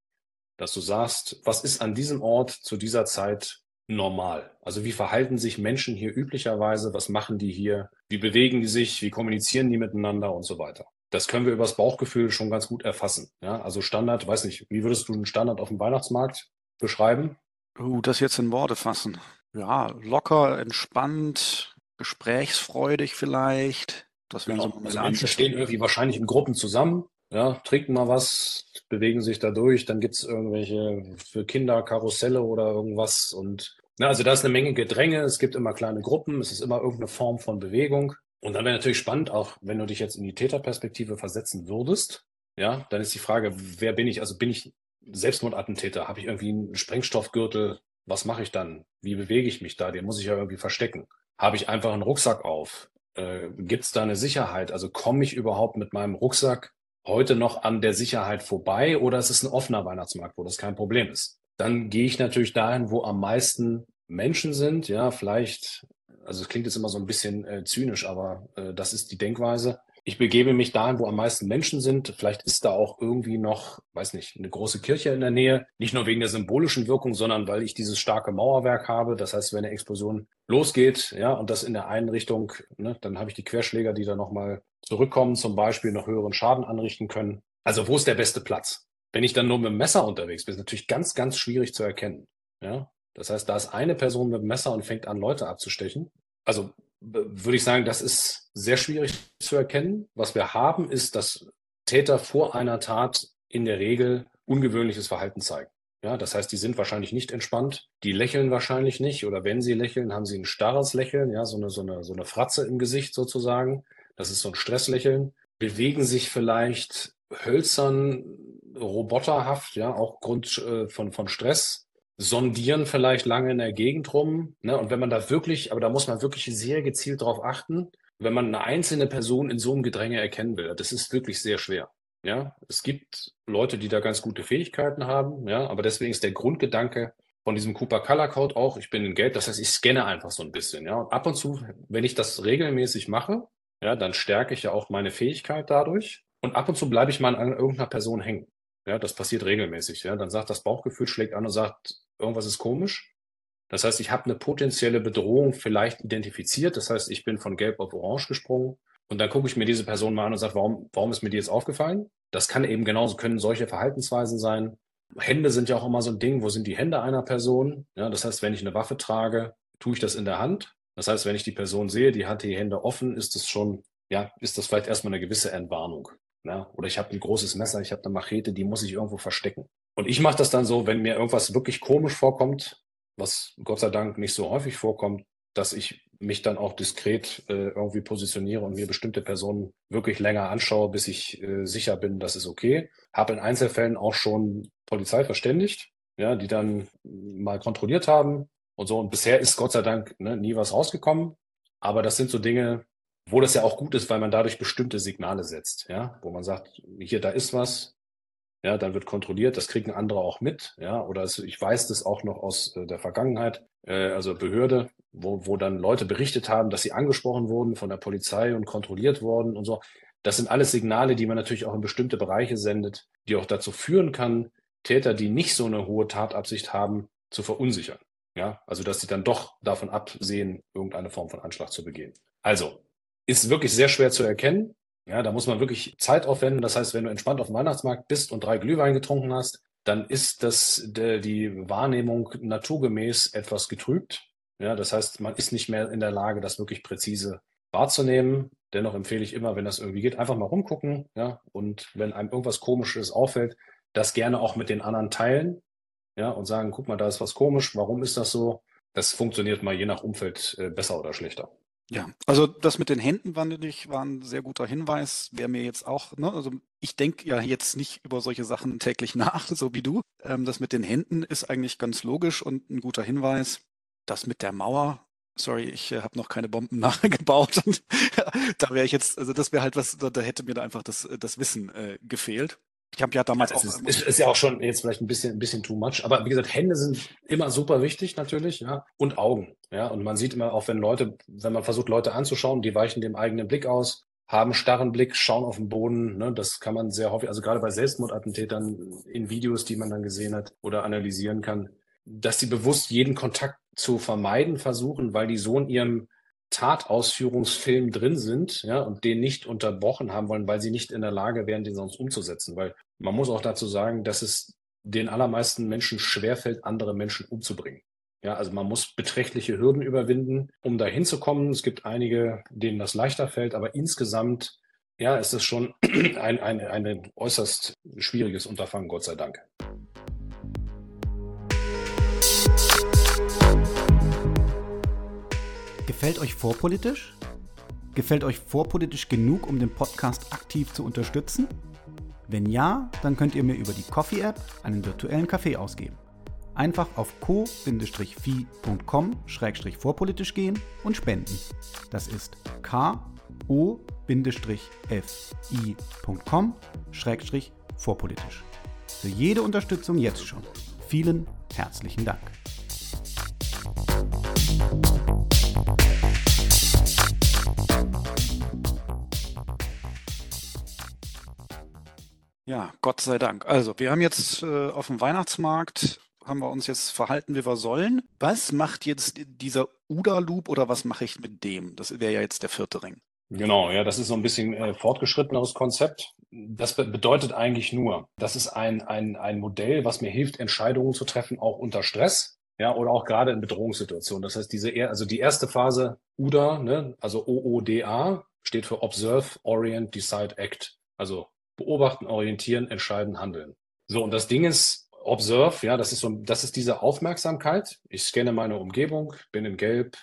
Dass du sagst, was ist an diesem Ort zu dieser Zeit normal? Also wie verhalten sich Menschen hier üblicherweise? Was machen die hier? Wie bewegen die sich? Wie kommunizieren die miteinander und so weiter? Das können wir übers Bauchgefühl schon ganz gut erfassen. Ja, also Standard, weiß nicht, wie würdest du einen Standard auf dem Weihnachtsmarkt beschreiben? Uh, das jetzt in Worte fassen. Ja, locker, entspannt, gesprächsfreudig vielleicht. Das wären genau. so also Menschen stehen irgendwie wahrscheinlich in Gruppen zusammen, ja, trinken mal was, bewegen sich da durch, dann gibt es irgendwelche für Kinder Karusselle oder irgendwas und na, also da ist eine Menge Gedränge, es gibt immer kleine Gruppen, es ist immer irgendeine Form von Bewegung. Und dann wäre natürlich spannend, auch wenn du dich jetzt in die Täterperspektive versetzen würdest, ja, dann ist die Frage, wer bin ich? Also bin ich Selbstmordattentäter? Habe ich irgendwie einen Sprengstoffgürtel? Was mache ich dann? Wie bewege ich mich da? Den muss ich ja irgendwie verstecken. Habe ich einfach einen Rucksack auf? Äh, Gibt es da eine Sicherheit? Also komme ich überhaupt mit meinem Rucksack heute noch an der Sicherheit vorbei oder ist es ein offener Weihnachtsmarkt, wo das kein Problem ist? Dann gehe ich natürlich dahin, wo am meisten Menschen sind. Ja, vielleicht, also es klingt jetzt immer so ein bisschen äh, zynisch, aber äh, das ist die Denkweise ich begebe mich dahin, wo am meisten Menschen sind. Vielleicht ist da auch irgendwie noch, weiß nicht, eine große Kirche in der Nähe. Nicht nur wegen der symbolischen Wirkung, sondern weil ich dieses starke Mauerwerk habe. Das heißt, wenn eine Explosion losgeht, ja, und das in der einen Richtung, ne, dann habe ich die Querschläger, die da nochmal zurückkommen, zum Beispiel noch höheren Schaden anrichten können. Also wo ist der beste Platz? Wenn ich dann nur mit dem Messer unterwegs bin, ist natürlich ganz, ganz schwierig zu erkennen. Ja, das heißt, da ist eine Person mit dem Messer und fängt an, Leute abzustechen. Also würde ich sagen, das ist sehr schwierig zu erkennen. Was wir haben, ist, dass Täter vor einer Tat in der Regel ungewöhnliches Verhalten zeigen. Ja, das heißt, die sind wahrscheinlich nicht entspannt, die lächeln wahrscheinlich nicht oder wenn sie lächeln, haben sie ein starres Lächeln, ja, so eine, so eine, so eine Fratze im Gesicht sozusagen. Das ist so ein Stresslächeln. Bewegen sich vielleicht hölzern, roboterhaft, ja, auch Grund äh, von, von Stress sondieren vielleicht lange in der Gegend rum. Ne? Und wenn man da wirklich, aber da muss man wirklich sehr gezielt darauf achten, wenn man eine einzelne Person in so einem Gedränge erkennen will. Das ist wirklich sehr schwer. Ja, es gibt Leute, die da ganz gute Fähigkeiten haben, ja, aber deswegen ist der Grundgedanke von diesem Cooper Color Code auch, ich bin in Geld, das heißt, ich scanne einfach so ein bisschen, ja. Und ab und zu, wenn ich das regelmäßig mache, ja, dann stärke ich ja auch meine Fähigkeit dadurch. Und ab und zu bleibe ich mal an irgendeiner Person hängen. Ja, das passiert regelmäßig. Ja, dann sagt das Bauchgefühl, schlägt an und sagt, irgendwas ist komisch. Das heißt, ich habe eine potenzielle Bedrohung vielleicht identifiziert. Das heißt, ich bin von gelb auf orange gesprungen. Und dann gucke ich mir diese Person mal an und sage, warum, warum ist mir die jetzt aufgefallen? Das kann eben genauso, können solche Verhaltensweisen sein. Hände sind ja auch immer so ein Ding. Wo sind die Hände einer Person? Ja, das heißt, wenn ich eine Waffe trage, tue ich das in der Hand. Das heißt, wenn ich die Person sehe, die hat die Hände offen, ist das schon, ja, ist das vielleicht erstmal eine gewisse Entwarnung. Ja, oder ich habe ein großes Messer, ich habe eine Machete, die muss ich irgendwo verstecken. Und ich mache das dann so, wenn mir irgendwas wirklich komisch vorkommt, was Gott sei Dank nicht so häufig vorkommt, dass ich mich dann auch diskret äh, irgendwie positioniere und mir bestimmte Personen wirklich länger anschaue, bis ich äh, sicher bin, das ist okay. Habe in Einzelfällen auch schon Polizei verständigt, ja, die dann mal kontrolliert haben und so. Und bisher ist Gott sei Dank ne, nie was rausgekommen. Aber das sind so Dinge, wo das ja auch gut ist, weil man dadurch bestimmte Signale setzt, ja, wo man sagt, hier, da ist was, ja, dann wird kontrolliert, das kriegen andere auch mit, ja, oder es, ich weiß das auch noch aus äh, der Vergangenheit, äh, also Behörde, wo, wo dann Leute berichtet haben, dass sie angesprochen wurden von der Polizei und kontrolliert wurden und so. Das sind alles Signale, die man natürlich auch in bestimmte Bereiche sendet, die auch dazu führen kann, Täter, die nicht so eine hohe Tatabsicht haben, zu verunsichern. Ja, also dass sie dann doch davon absehen, irgendeine Form von Anschlag zu begehen. Also, ist wirklich sehr schwer zu erkennen. Ja, da muss man wirklich Zeit aufwenden. Das heißt, wenn du entspannt auf dem Weihnachtsmarkt bist und drei Glühwein getrunken hast, dann ist das der, die Wahrnehmung naturgemäß etwas getrübt. Ja, das heißt, man ist nicht mehr in der Lage, das wirklich präzise wahrzunehmen. Dennoch empfehle ich immer, wenn das irgendwie geht, einfach mal rumgucken. Ja, und wenn einem irgendwas Komisches auffällt, das gerne auch mit den anderen teilen. Ja, und sagen, guck mal, da ist was komisch. Warum ist das so? Das funktioniert mal je nach Umfeld äh, besser oder schlechter. Ja, also das mit den Händen war, ich, war ein sehr guter Hinweis. Wäre mir jetzt auch, ne, also ich denke ja jetzt nicht über solche Sachen täglich nach, so wie du. Ähm, das mit den Händen ist eigentlich ganz logisch und ein guter Hinweis. Das mit der Mauer, sorry, ich äh, habe noch keine Bomben nachgebaut. da wäre ich jetzt, also das wäre halt was, da, da, hätte mir da einfach das, das Wissen äh, gefehlt. Ich habe ja damals ja, auch. Ist, ist, ist, ja auch schon jetzt vielleicht ein bisschen, ein bisschen too much. Aber wie gesagt, Hände sind immer super wichtig natürlich, ja. Und Augen. Ja. Und man sieht immer, auch wenn Leute, wenn man versucht, Leute anzuschauen, die weichen dem eigenen Blick aus, haben starren Blick, schauen auf den Boden. Ne? Das kann man sehr häufig, also gerade bei Selbstmordattentätern in Videos, die man dann gesehen hat oder analysieren kann, dass sie bewusst jeden Kontakt zu vermeiden versuchen, weil die so in ihrem Tatausführungsfilm drin sind, ja, und den nicht unterbrochen haben wollen, weil sie nicht in der Lage wären, den sonst umzusetzen. Weil man muss auch dazu sagen, dass es den allermeisten Menschen schwerfällt, andere Menschen umzubringen. Ja, also man muss beträchtliche Hürden überwinden, um da hinzukommen. Es gibt einige, denen das leichter fällt, aber insgesamt, ja, ist es schon ein, ein, ein äußerst schwieriges Unterfangen, Gott sei Dank. Gefällt euch vorpolitisch? Gefällt euch vorpolitisch genug, um den Podcast aktiv zu unterstützen? Wenn ja, dann könnt ihr mir über die Coffee-App einen virtuellen Kaffee ausgeben. Einfach auf co-fi.com-vorpolitisch gehen und spenden. Das ist ko-fi.com-vorpolitisch. Für jede Unterstützung jetzt schon. Vielen herzlichen Dank. Ja, Gott sei Dank. Also, wir haben jetzt äh, auf dem Weihnachtsmarkt, haben wir uns jetzt verhalten, wie wir sollen. Was macht jetzt dieser UDA-Loop oder was mache ich mit dem? Das wäre ja jetzt der vierte Ring. Genau, ja, das ist so ein bisschen äh, fortgeschritteneres Konzept. Das be bedeutet eigentlich nur, das ist ein, ein, ein Modell, was mir hilft, Entscheidungen zu treffen, auch unter Stress. Ja, oder auch gerade in Bedrohungssituationen. Das heißt, diese, also die erste Phase UDA, ne, also OODA, steht für Observe, Orient, Decide, Act. Also beobachten, orientieren, entscheiden, handeln. So, und das Ding ist, Observe, ja, das ist so, das ist diese Aufmerksamkeit. Ich scanne meine Umgebung, bin in Gelb,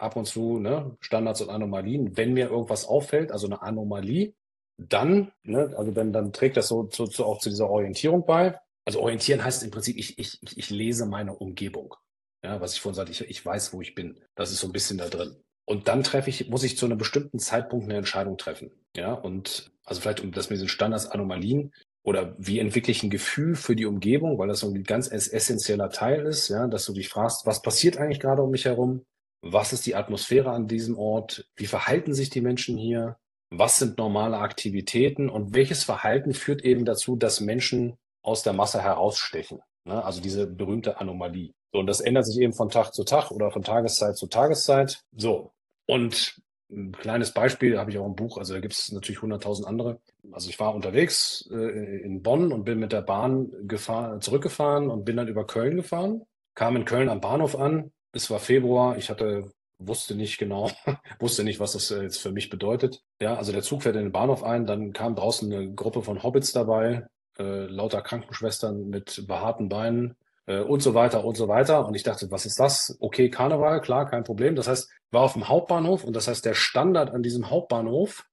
ab und zu, ne, Standards und Anomalien. Wenn mir irgendwas auffällt, also eine Anomalie, dann, ne, also dann, dann trägt das so zu, zu, auch zu dieser Orientierung bei. Also orientieren heißt im Prinzip, ich, ich, ich lese meine Umgebung. Ja, was ich vorhin sagte, ich, ich weiß, wo ich bin. Das ist so ein bisschen da drin. Und dann treffe ich, muss ich zu einem bestimmten Zeitpunkt eine Entscheidung treffen. Ja, und also vielleicht um das mit den Standards Anomalien oder wie entwickle ich ein Gefühl für die Umgebung, weil das so ein ganz essentieller Teil ist, ja, dass du dich fragst, was passiert eigentlich gerade um mich herum? Was ist die Atmosphäre an diesem Ort? Wie verhalten sich die Menschen hier? Was sind normale Aktivitäten? Und welches Verhalten führt eben dazu, dass Menschen aus der Masse herausstechen? Ne? Also diese berühmte Anomalie. So, und das ändert sich eben von Tag zu Tag oder von Tageszeit zu Tageszeit. So, und ein kleines Beispiel habe ich auch im Buch, also da gibt es natürlich hunderttausend andere. Also ich war unterwegs äh, in Bonn und bin mit der Bahn gefahren, zurückgefahren und bin dann über Köln gefahren, kam in Köln am Bahnhof an. Es war Februar, ich hatte wusste nicht genau, wusste nicht, was das äh, jetzt für mich bedeutet. Ja, also der Zug fährt in den Bahnhof ein, dann kam draußen eine Gruppe von Hobbits dabei, äh, lauter Krankenschwestern mit behaarten Beinen, äh, und so weiter und so weiter. Und ich dachte, was ist das? Okay, Karneval, klar, kein Problem. Das heißt, war auf dem Hauptbahnhof und das heißt, der Standard an diesem Hauptbahnhof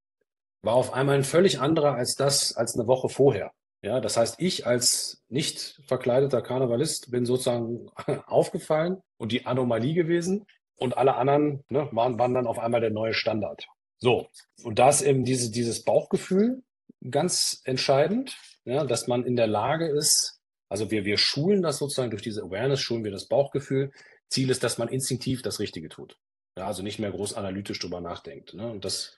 war auf einmal ein völlig anderer als das, als eine Woche vorher. Ja, das heißt, ich als nicht verkleideter Karnevalist bin sozusagen aufgefallen und die Anomalie gewesen und alle anderen ne, waren, waren dann auf einmal der neue Standard. So, und da ist eben diese, dieses Bauchgefühl ganz entscheidend, ja, dass man in der Lage ist, also wir, wir schulen das sozusagen durch diese Awareness, schulen wir das Bauchgefühl. Ziel ist, dass man instinktiv das Richtige tut. Ja, also nicht mehr groß analytisch drüber nachdenkt. Ne? Und das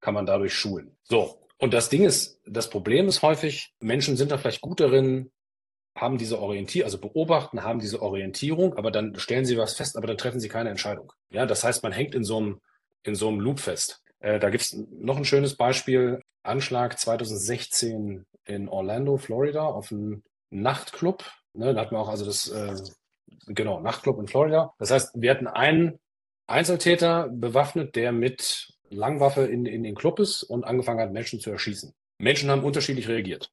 kann man dadurch schulen. So. Und das Ding ist, das Problem ist häufig, Menschen sind da vielleicht gut darin, haben diese Orientierung, also beobachten, haben diese Orientierung, aber dann stellen sie was fest, aber dann treffen sie keine Entscheidung. Ja, das heißt, man hängt in so einem, in so einem Loop fest. Äh, da gibt's noch ein schönes Beispiel. Anschlag 2016 in Orlando, Florida, auf ein Nachtclub. Ne, da hatten wir auch also das, äh, genau, Nachtclub in Florida. Das heißt, wir hatten einen Einzeltäter bewaffnet, der mit Langwaffe in, in den Club ist und angefangen hat, Menschen zu erschießen. Menschen haben unterschiedlich reagiert.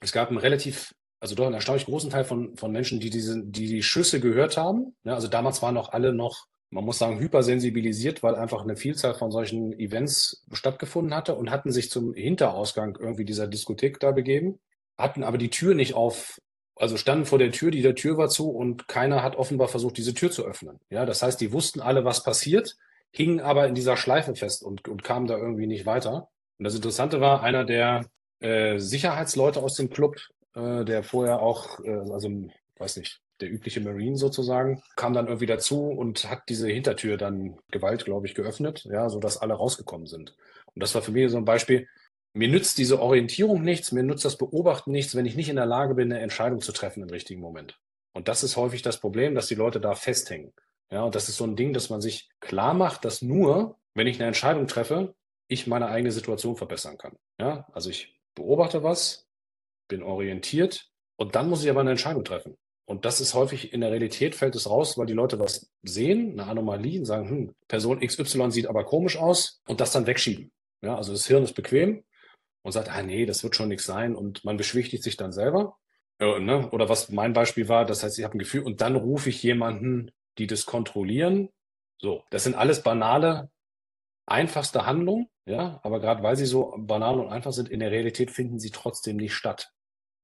Es gab einen relativ, also doch einen erstaunlich großen Teil von, von Menschen, die diese, die, die Schüsse gehört haben. Ja, also damals waren auch alle noch, man muss sagen, hypersensibilisiert, weil einfach eine Vielzahl von solchen Events stattgefunden hatte und hatten sich zum Hinterausgang irgendwie dieser Diskothek da begeben hatten aber die Tür nicht auf, also standen vor der Tür, die der Tür war zu und keiner hat offenbar versucht, diese Tür zu öffnen. Ja, das heißt, die wussten alle, was passiert, hingen aber in dieser Schleife fest und, und kamen da irgendwie nicht weiter. Und das Interessante war, einer der äh, Sicherheitsleute aus dem Club, äh, der vorher auch, äh, also weiß nicht, der übliche Marine sozusagen, kam dann irgendwie dazu und hat diese Hintertür dann Gewalt, glaube ich, geöffnet, ja, sodass alle rausgekommen sind. Und das war für mich so ein Beispiel, mir nützt diese Orientierung nichts, mir nützt das Beobachten nichts, wenn ich nicht in der Lage bin, eine Entscheidung zu treffen im richtigen Moment. Und das ist häufig das Problem, dass die Leute da festhängen. Ja, und das ist so ein Ding, dass man sich klar macht, dass nur, wenn ich eine Entscheidung treffe, ich meine eigene Situation verbessern kann. Ja, also ich beobachte was, bin orientiert Und dann muss ich aber eine Entscheidung treffen. Und das ist häufig in der Realität fällt es raus, weil die Leute was sehen, eine Anomalie und sagen, hm, Person XY sieht aber komisch aus und das dann wegschieben. Ja, also das Hirn ist bequem und sagt, ah nee, das wird schon nichts sein und man beschwichtigt sich dann selber. Ja, ne? Oder was mein Beispiel war, das heißt, ich habe ein Gefühl und dann rufe ich jemanden, die das kontrollieren. So, das sind alles banale, einfachste Handlungen, ja, aber gerade weil sie so banal und einfach sind, in der Realität finden sie trotzdem nicht statt.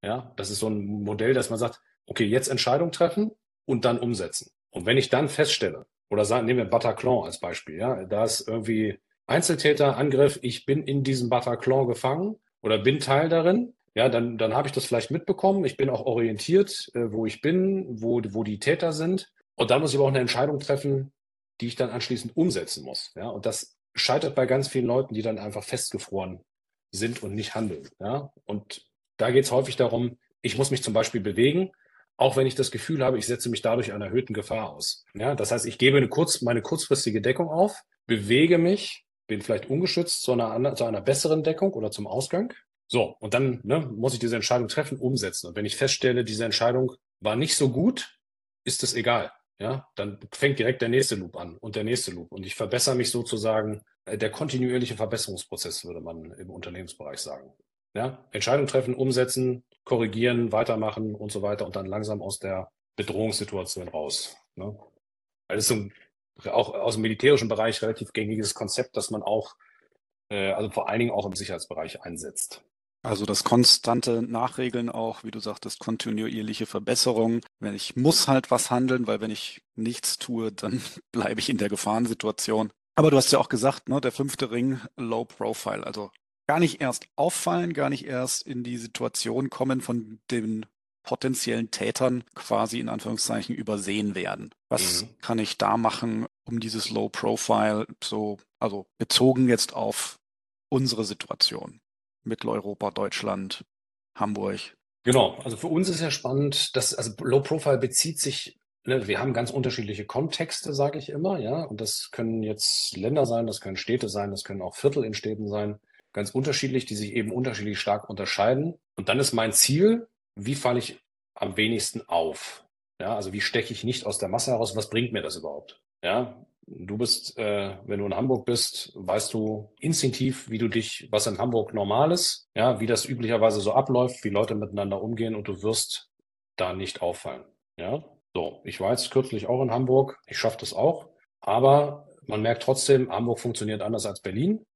Ja, das ist so ein Modell, dass man sagt, okay, jetzt Entscheidung treffen und dann umsetzen. Und wenn ich dann feststelle, oder sagen, nehmen wir Bataclan als Beispiel, ja, da ist irgendwie Einzeltäter, Angriff, ich bin in diesem Bataclan gefangen oder bin Teil darin, ja, dann, dann habe ich das vielleicht mitbekommen. Ich bin auch orientiert, äh, wo ich bin, wo, wo die Täter sind. Und dann muss ich aber auch eine Entscheidung treffen, die ich dann anschließend umsetzen muss. Ja, und das scheitert bei ganz vielen Leuten, die dann einfach festgefroren sind und nicht handeln. Ja, und da geht es häufig darum, ich muss mich zum Beispiel bewegen, auch wenn ich das Gefühl habe, ich setze mich dadurch einer erhöhten Gefahr aus. Ja, das heißt, ich gebe eine kurz, meine kurzfristige Deckung auf, bewege mich, bin vielleicht ungeschützt zu einer, zu einer besseren Deckung oder zum Ausgang. So, und dann ne, muss ich diese Entscheidung treffen, umsetzen. Und wenn ich feststelle, diese Entscheidung war nicht so gut, ist es egal. Ja, dann fängt direkt der nächste Loop an und der nächste Loop. Und ich verbessere mich sozusagen, äh, der kontinuierliche Verbesserungsprozess, würde man im Unternehmensbereich sagen. Ja, Entscheidung treffen, umsetzen, korrigieren, weitermachen und so weiter und dann langsam aus der Bedrohungssituation raus. Ne? Das ist so ein, auch aus dem militärischen Bereich relativ gängiges Konzept, dass man auch, äh, also vor allen Dingen auch im Sicherheitsbereich einsetzt. Also das konstante Nachregeln auch, wie du sagtest, kontinuierliche Verbesserung. Wenn ich muss halt was handeln, weil wenn ich nichts tue, dann bleibe ich in der Gefahrensituation. Aber du hast ja auch gesagt, ne, der fünfte Ring, Low Profile. Also gar nicht erst auffallen, gar nicht erst in die Situation kommen, von den potenziellen Tätern quasi in Anführungszeichen übersehen werden. Was mhm. kann ich da machen, um dieses Low Profile so, also bezogen jetzt auf unsere Situation? Mitteleuropa, Deutschland, Hamburg. Genau, also für uns ist ja spannend, dass also Low Profile bezieht sich ne, wir haben ganz unterschiedliche Kontexte, sage ich immer, ja. Und das können jetzt Länder sein, das können Städte sein, das können auch Viertel in Städten sein ganz unterschiedlich, die sich eben unterschiedlich stark unterscheiden. Und dann ist mein Ziel, wie falle ich am wenigsten auf? Ja, also wie steche ich nicht aus der Masse heraus? Was bringt mir das überhaupt? Ja, du bist, äh, wenn du in Hamburg bist, weißt du instinktiv, wie du dich, was in Hamburg normal ist, ja, wie das üblicherweise so abläuft, wie Leute miteinander umgehen und du wirst da nicht auffallen. Ja, so. Ich war jetzt kürzlich auch in Hamburg. Ich schaffe das auch. Aber man merkt trotzdem, Hamburg funktioniert anders als Berlin.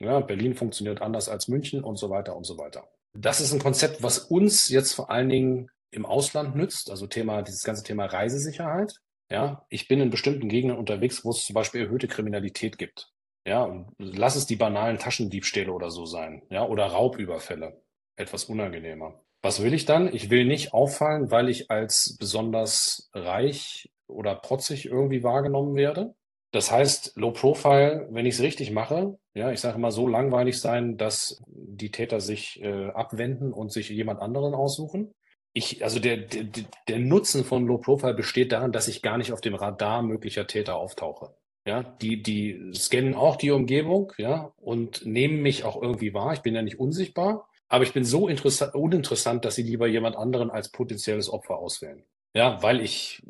Ja, Berlin funktioniert anders als München und so weiter und so weiter. Das ist ein Konzept, was uns jetzt vor allen Dingen im Ausland nützt, also Thema, dieses ganze Thema Reisesicherheit. Ja, ich bin in bestimmten Gegenden unterwegs, wo es zum Beispiel erhöhte Kriminalität gibt. Ja, und lass es die banalen Taschendiebstähle oder so sein. Ja, oder Raubüberfälle. Etwas unangenehmer. Was will ich dann? Ich will nicht auffallen, weil ich als besonders reich oder protzig irgendwie wahrgenommen werde. Das heißt, Low Profile, wenn ich es richtig mache, ja, ich sage mal so langweilig sein, dass die Täter sich äh, abwenden und sich jemand anderen aussuchen. Ich, also der, der, der Nutzen von Low Profile besteht darin, dass ich gar nicht auf dem Radar möglicher Täter auftauche. Ja, die, die scannen auch die Umgebung, ja, und nehmen mich auch irgendwie wahr. Ich bin ja nicht unsichtbar, aber ich bin so uninteressant, dass sie lieber jemand anderen als potenzielles Opfer auswählen. Ja, weil ich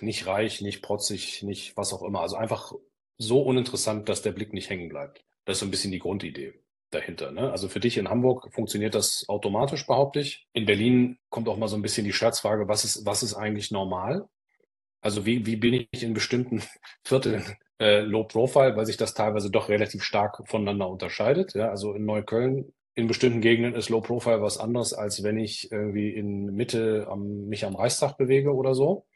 nicht reich, nicht protzig, nicht was auch immer. Also einfach so uninteressant, dass der Blick nicht hängen bleibt. Das ist so ein bisschen die Grundidee dahinter. Ne? Also für dich in Hamburg funktioniert das automatisch, behaupte ich. In Berlin kommt auch mal so ein bisschen die Scherzfrage, was ist, was ist eigentlich normal? Also wie, wie bin ich in bestimmten Vierteln äh, Low Profile, weil sich das teilweise doch relativ stark voneinander unterscheidet. Ja? Also in Neukölln in bestimmten Gegenden ist Low Profile was anderes, als wenn ich irgendwie in Mitte am, mich am Reichstag bewege oder so.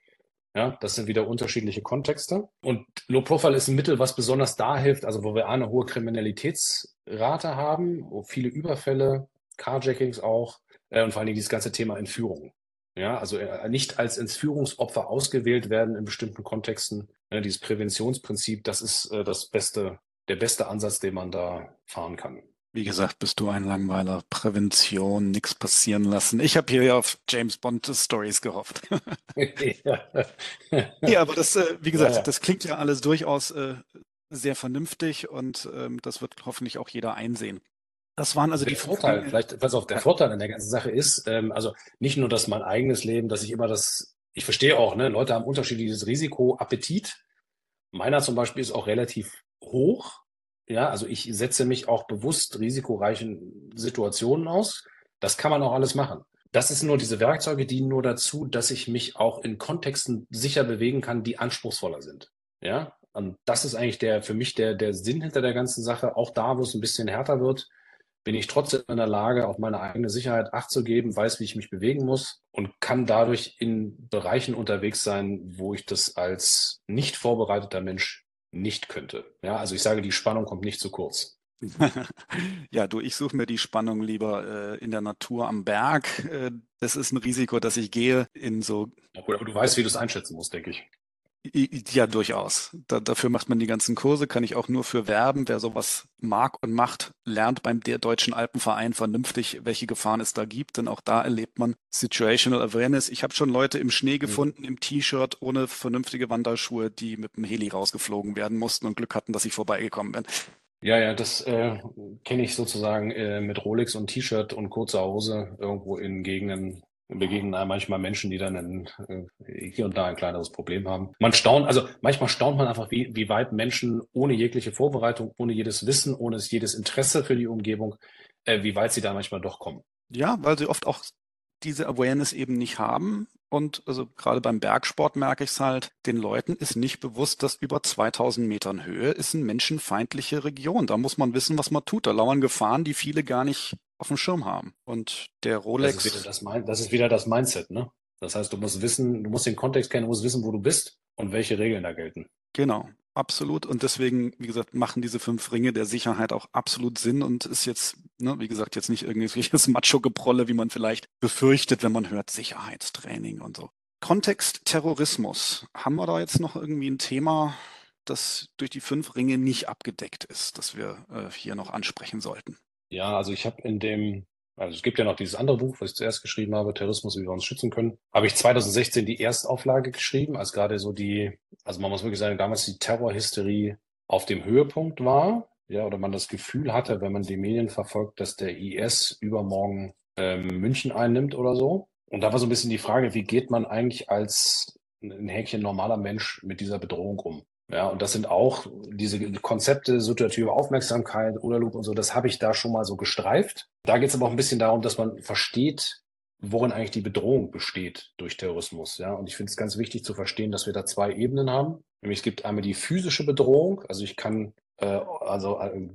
Ja, das sind wieder unterschiedliche Kontexte. Und Low Profile ist ein Mittel, was besonders da hilft, also wo wir eine hohe Kriminalitätsrate haben, wo viele Überfälle, Carjackings auch äh, und vor allen Dingen dieses ganze Thema Entführung. Ja, also äh, nicht als Entführungsopfer ausgewählt werden in bestimmten Kontexten. Ja, dieses Präventionsprinzip, das ist äh, das beste, der beste Ansatz, den man da fahren kann. Wie gesagt, bist du ein Langweiler. Prävention, nichts passieren lassen. Ich habe hier ja auf James Bond Stories gehofft. ja. ja, aber das, äh, wie gesagt, ja, das klingt ja alles durchaus äh, sehr vernünftig und ähm, das wird hoffentlich auch jeder einsehen. Das waren also der die Vorteil, vielleicht, pass auf, der Vorteil an der ganzen Sache ist, ähm, also nicht nur, dass mein eigenes Leben, dass ich immer das, ich verstehe auch, ne, Leute haben unterschiedliches Risikoappetit. Meiner zum Beispiel ist auch relativ hoch. Ja, also ich setze mich auch bewusst risikoreichen Situationen aus. Das kann man auch alles machen. Das ist nur, diese Werkzeuge dienen nur dazu, dass ich mich auch in Kontexten sicher bewegen kann, die anspruchsvoller sind. Ja, und das ist eigentlich der, für mich der, der Sinn hinter der ganzen Sache. Auch da, wo es ein bisschen härter wird, bin ich trotzdem in der Lage, auf meine eigene Sicherheit Acht zu geben, weiß, wie ich mich bewegen muss und kann dadurch in Bereichen unterwegs sein, wo ich das als nicht vorbereiteter Mensch nicht könnte. Ja, also ich sage, die Spannung kommt nicht zu kurz. ja, du, ich suche mir die Spannung lieber äh, in der Natur am Berg. Äh, das ist ein Risiko, dass ich gehe in so. aber du weißt, wie du es einschätzen musst, denke ich. Ja, durchaus. Da, dafür macht man die ganzen Kurse, kann ich auch nur für werben. Wer sowas mag und macht, lernt beim der Deutschen Alpenverein vernünftig, welche Gefahren es da gibt. Denn auch da erlebt man Situational Awareness. Ich habe schon Leute im Schnee mhm. gefunden, im T-Shirt, ohne vernünftige Wanderschuhe, die mit dem Heli rausgeflogen werden mussten und Glück hatten, dass ich vorbeigekommen bin. Ja, ja, das äh, kenne ich sozusagen äh, mit Rolex und T-Shirt und kurzer Hose irgendwo in Gegenden, begegnen einem manchmal Menschen, die dann ein, äh, hier und da ein kleineres Problem haben. Man staunt, also manchmal staunt man einfach, wie, wie weit Menschen ohne jegliche Vorbereitung, ohne jedes Wissen, ohne jedes Interesse für die Umgebung, äh, wie weit sie da manchmal doch kommen. Ja, weil sie oft auch diese Awareness eben nicht haben. Und also gerade beim Bergsport merke ich es halt, den Leuten ist nicht bewusst, dass über 2000 Metern Höhe ist eine menschenfeindliche Region. Da muss man wissen, was man tut. Da lauern Gefahren, die viele gar nicht auf dem Schirm haben. Und der Rolex. Das ist wieder das, das, ist wieder das Mindset, ne? Das heißt, du musst wissen, du musst den Kontext kennen, du musst wissen, wo du bist und welche Regeln da gelten. Genau, absolut. Und deswegen, wie gesagt, machen diese fünf Ringe der Sicherheit auch absolut Sinn und ist jetzt, ne, wie gesagt, jetzt nicht irgendwelches Macho-Geprolle, wie man vielleicht befürchtet, wenn man hört Sicherheitstraining und so. Kontext Terrorismus. Haben wir da jetzt noch irgendwie ein Thema, das durch die fünf Ringe nicht abgedeckt ist, das wir äh, hier noch ansprechen sollten? Ja, also ich habe in dem, also es gibt ja noch dieses andere Buch, was ich zuerst geschrieben habe, Terrorismus, wie wir uns schützen können, habe ich 2016 die Erstauflage geschrieben, als gerade so die, also man muss wirklich sagen, damals die Terrorhysterie auf dem Höhepunkt war, ja, oder man das Gefühl hatte, wenn man die Medien verfolgt, dass der IS übermorgen ähm, München einnimmt oder so. Und da war so ein bisschen die Frage, wie geht man eigentlich als ein Häkchen normaler Mensch mit dieser Bedrohung um? Ja, und das sind auch diese Konzepte, situative Aufmerksamkeit, oder Loop und so, das habe ich da schon mal so gestreift. Da geht es aber auch ein bisschen darum, dass man versteht, worin eigentlich die Bedrohung besteht durch Terrorismus. Ja, und ich finde es ganz wichtig zu verstehen, dass wir da zwei Ebenen haben. Nämlich es gibt einmal die physische Bedrohung, also ich kann äh, also äh,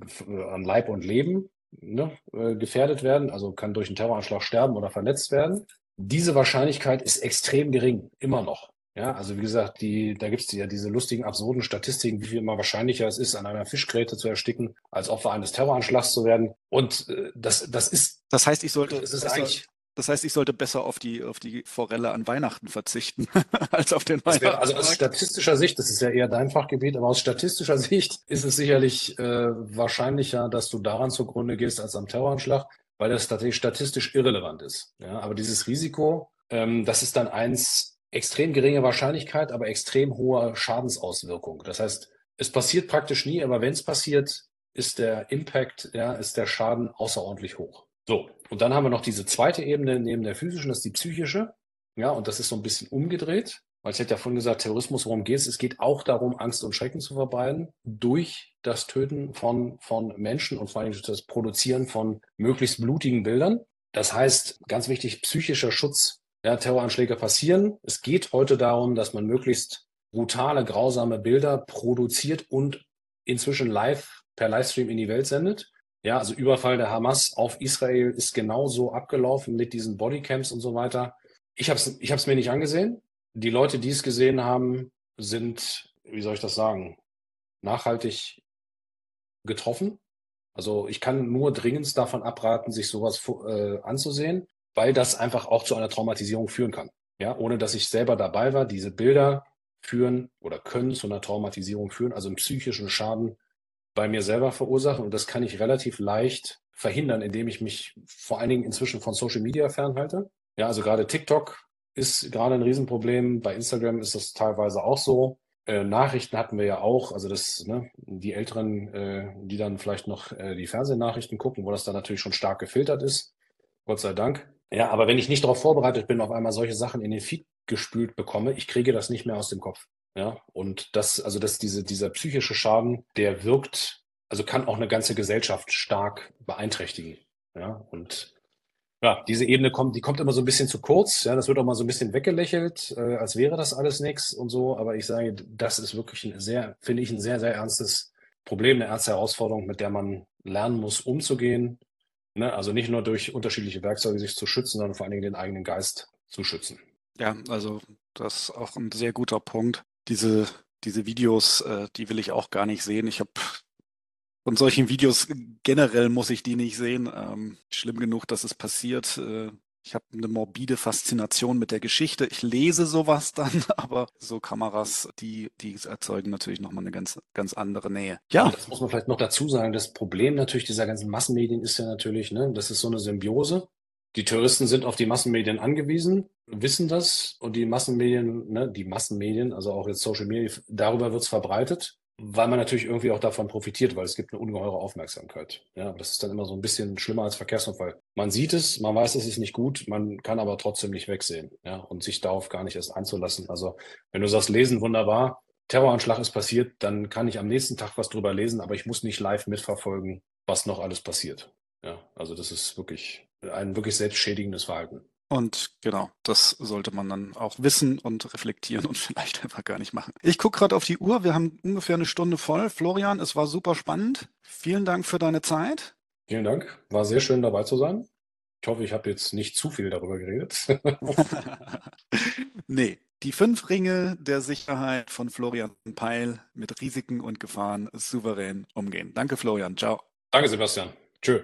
an Leib und Leben ne, äh, gefährdet werden, also kann durch einen Terroranschlag sterben oder verletzt werden. Diese Wahrscheinlichkeit ist extrem gering, immer noch. Ja, also wie gesagt, die, da gibt es ja diese lustigen, absurden Statistiken, wie viel immer wahrscheinlicher es ist, an einer Fischgräte zu ersticken, als Opfer eines Terroranschlags zu werden. Und äh, das, das ist. Das heißt, ich sollte. Das ist besser, eigentlich. Das heißt, ich sollte besser auf die, auf die Forelle an Weihnachten verzichten, als auf den Weihnachten. Also aus statistischer Sicht, das ist ja eher dein Fachgebiet, aber aus statistischer Sicht ist es sicherlich äh, wahrscheinlicher, dass du daran zugrunde gehst als am Terroranschlag, weil das tatsächlich statistisch irrelevant ist. Ja, aber dieses Risiko, ähm, das ist dann eins, extrem geringe Wahrscheinlichkeit, aber extrem hohe Schadensauswirkung. Das heißt, es passiert praktisch nie, aber wenn es passiert, ist der Impact, ja, ist der Schaden außerordentlich hoch. So, und dann haben wir noch diese zweite Ebene neben der physischen, das ist die psychische. Ja, und das ist so ein bisschen umgedreht, weil ich hätte ja vorhin gesagt, Terrorismus, worum geht es? Es geht auch darum, Angst und Schrecken zu verbreiten durch das Töten von, von Menschen und vor allem das Produzieren von möglichst blutigen Bildern. Das heißt, ganz wichtig, psychischer Schutz ja, Terroranschläge passieren. Es geht heute darum, dass man möglichst brutale, grausame Bilder produziert und inzwischen live per Livestream in die Welt sendet. Ja, also Überfall der Hamas auf Israel ist genauso abgelaufen mit diesen Bodycams und so weiter. Ich habe es ich hab's mir nicht angesehen. Die Leute, die es gesehen haben, sind, wie soll ich das sagen, nachhaltig getroffen. Also ich kann nur dringend davon abraten, sich sowas äh, anzusehen weil das einfach auch zu einer Traumatisierung führen kann. Ja, ohne dass ich selber dabei war, diese Bilder führen oder können zu einer Traumatisierung führen, also einen psychischen Schaden bei mir selber verursachen. Und das kann ich relativ leicht verhindern, indem ich mich vor allen Dingen inzwischen von Social Media fernhalte. Ja, also gerade TikTok ist gerade ein Riesenproblem. Bei Instagram ist das teilweise auch so. Äh, Nachrichten hatten wir ja auch, also das, ne, die Älteren, äh, die dann vielleicht noch äh, die Fernsehnachrichten gucken, wo das dann natürlich schon stark gefiltert ist. Gott sei Dank. Ja, aber wenn ich nicht darauf vorbereitet bin, auf einmal solche Sachen in den Feed gespült bekomme, ich kriege das nicht mehr aus dem Kopf. Ja, und das, also das, diese, dieser psychische Schaden, der wirkt, also kann auch eine ganze Gesellschaft stark beeinträchtigen. Ja, und ja, diese Ebene kommt, die kommt immer so ein bisschen zu kurz. Ja, das wird auch mal so ein bisschen weggelächelt, äh, als wäre das alles nichts und so. Aber ich sage, das ist wirklich ein sehr, finde ich, ein sehr, sehr ernstes Problem, eine ernste Herausforderung, mit der man lernen muss, umzugehen. Ne? Also nicht nur durch unterschiedliche Werkzeuge sich zu schützen, sondern vor allen Dingen den eigenen Geist zu schützen. Ja, also das ist auch ein sehr guter Punkt. Diese, diese Videos, äh, die will ich auch gar nicht sehen. Ich habe von solchen Videos generell muss ich die nicht sehen. Ähm, schlimm genug, dass es passiert. Äh, ich habe eine morbide Faszination mit der Geschichte. Ich lese sowas dann, aber so Kameras, die, die erzeugen natürlich nochmal eine ganz, ganz andere Nähe. Ja. Das muss man vielleicht noch dazu sagen. Das Problem natürlich dieser ganzen Massenmedien ist ja natürlich, ne, das ist so eine Symbiose. Die Touristen sind auf die Massenmedien angewiesen, wissen das und die Massenmedien, ne, die Massenmedien, also auch jetzt Social Media, darüber wird es verbreitet weil man natürlich irgendwie auch davon profitiert, weil es gibt eine ungeheure Aufmerksamkeit. Ja, das ist dann immer so ein bisschen schlimmer als Verkehrsunfall. Man sieht es, man weiß, es ist nicht gut, man kann aber trotzdem nicht wegsehen, ja, und sich darauf gar nicht erst einzulassen. Also, wenn du sagst, lesen wunderbar, Terroranschlag ist passiert, dann kann ich am nächsten Tag was drüber lesen, aber ich muss nicht live mitverfolgen, was noch alles passiert. Ja, also das ist wirklich ein wirklich selbstschädigendes Verhalten. Und genau, das sollte man dann auch wissen und reflektieren und vielleicht einfach gar nicht machen. Ich gucke gerade auf die Uhr, wir haben ungefähr eine Stunde voll. Florian, es war super spannend. Vielen Dank für deine Zeit. Vielen Dank, war sehr schön dabei zu sein. Ich hoffe, ich habe jetzt nicht zu viel darüber geredet. nee, die fünf Ringe der Sicherheit von Florian Peil mit Risiken und Gefahren souverän umgehen. Danke, Florian. Ciao. Danke, Sebastian. Tschö.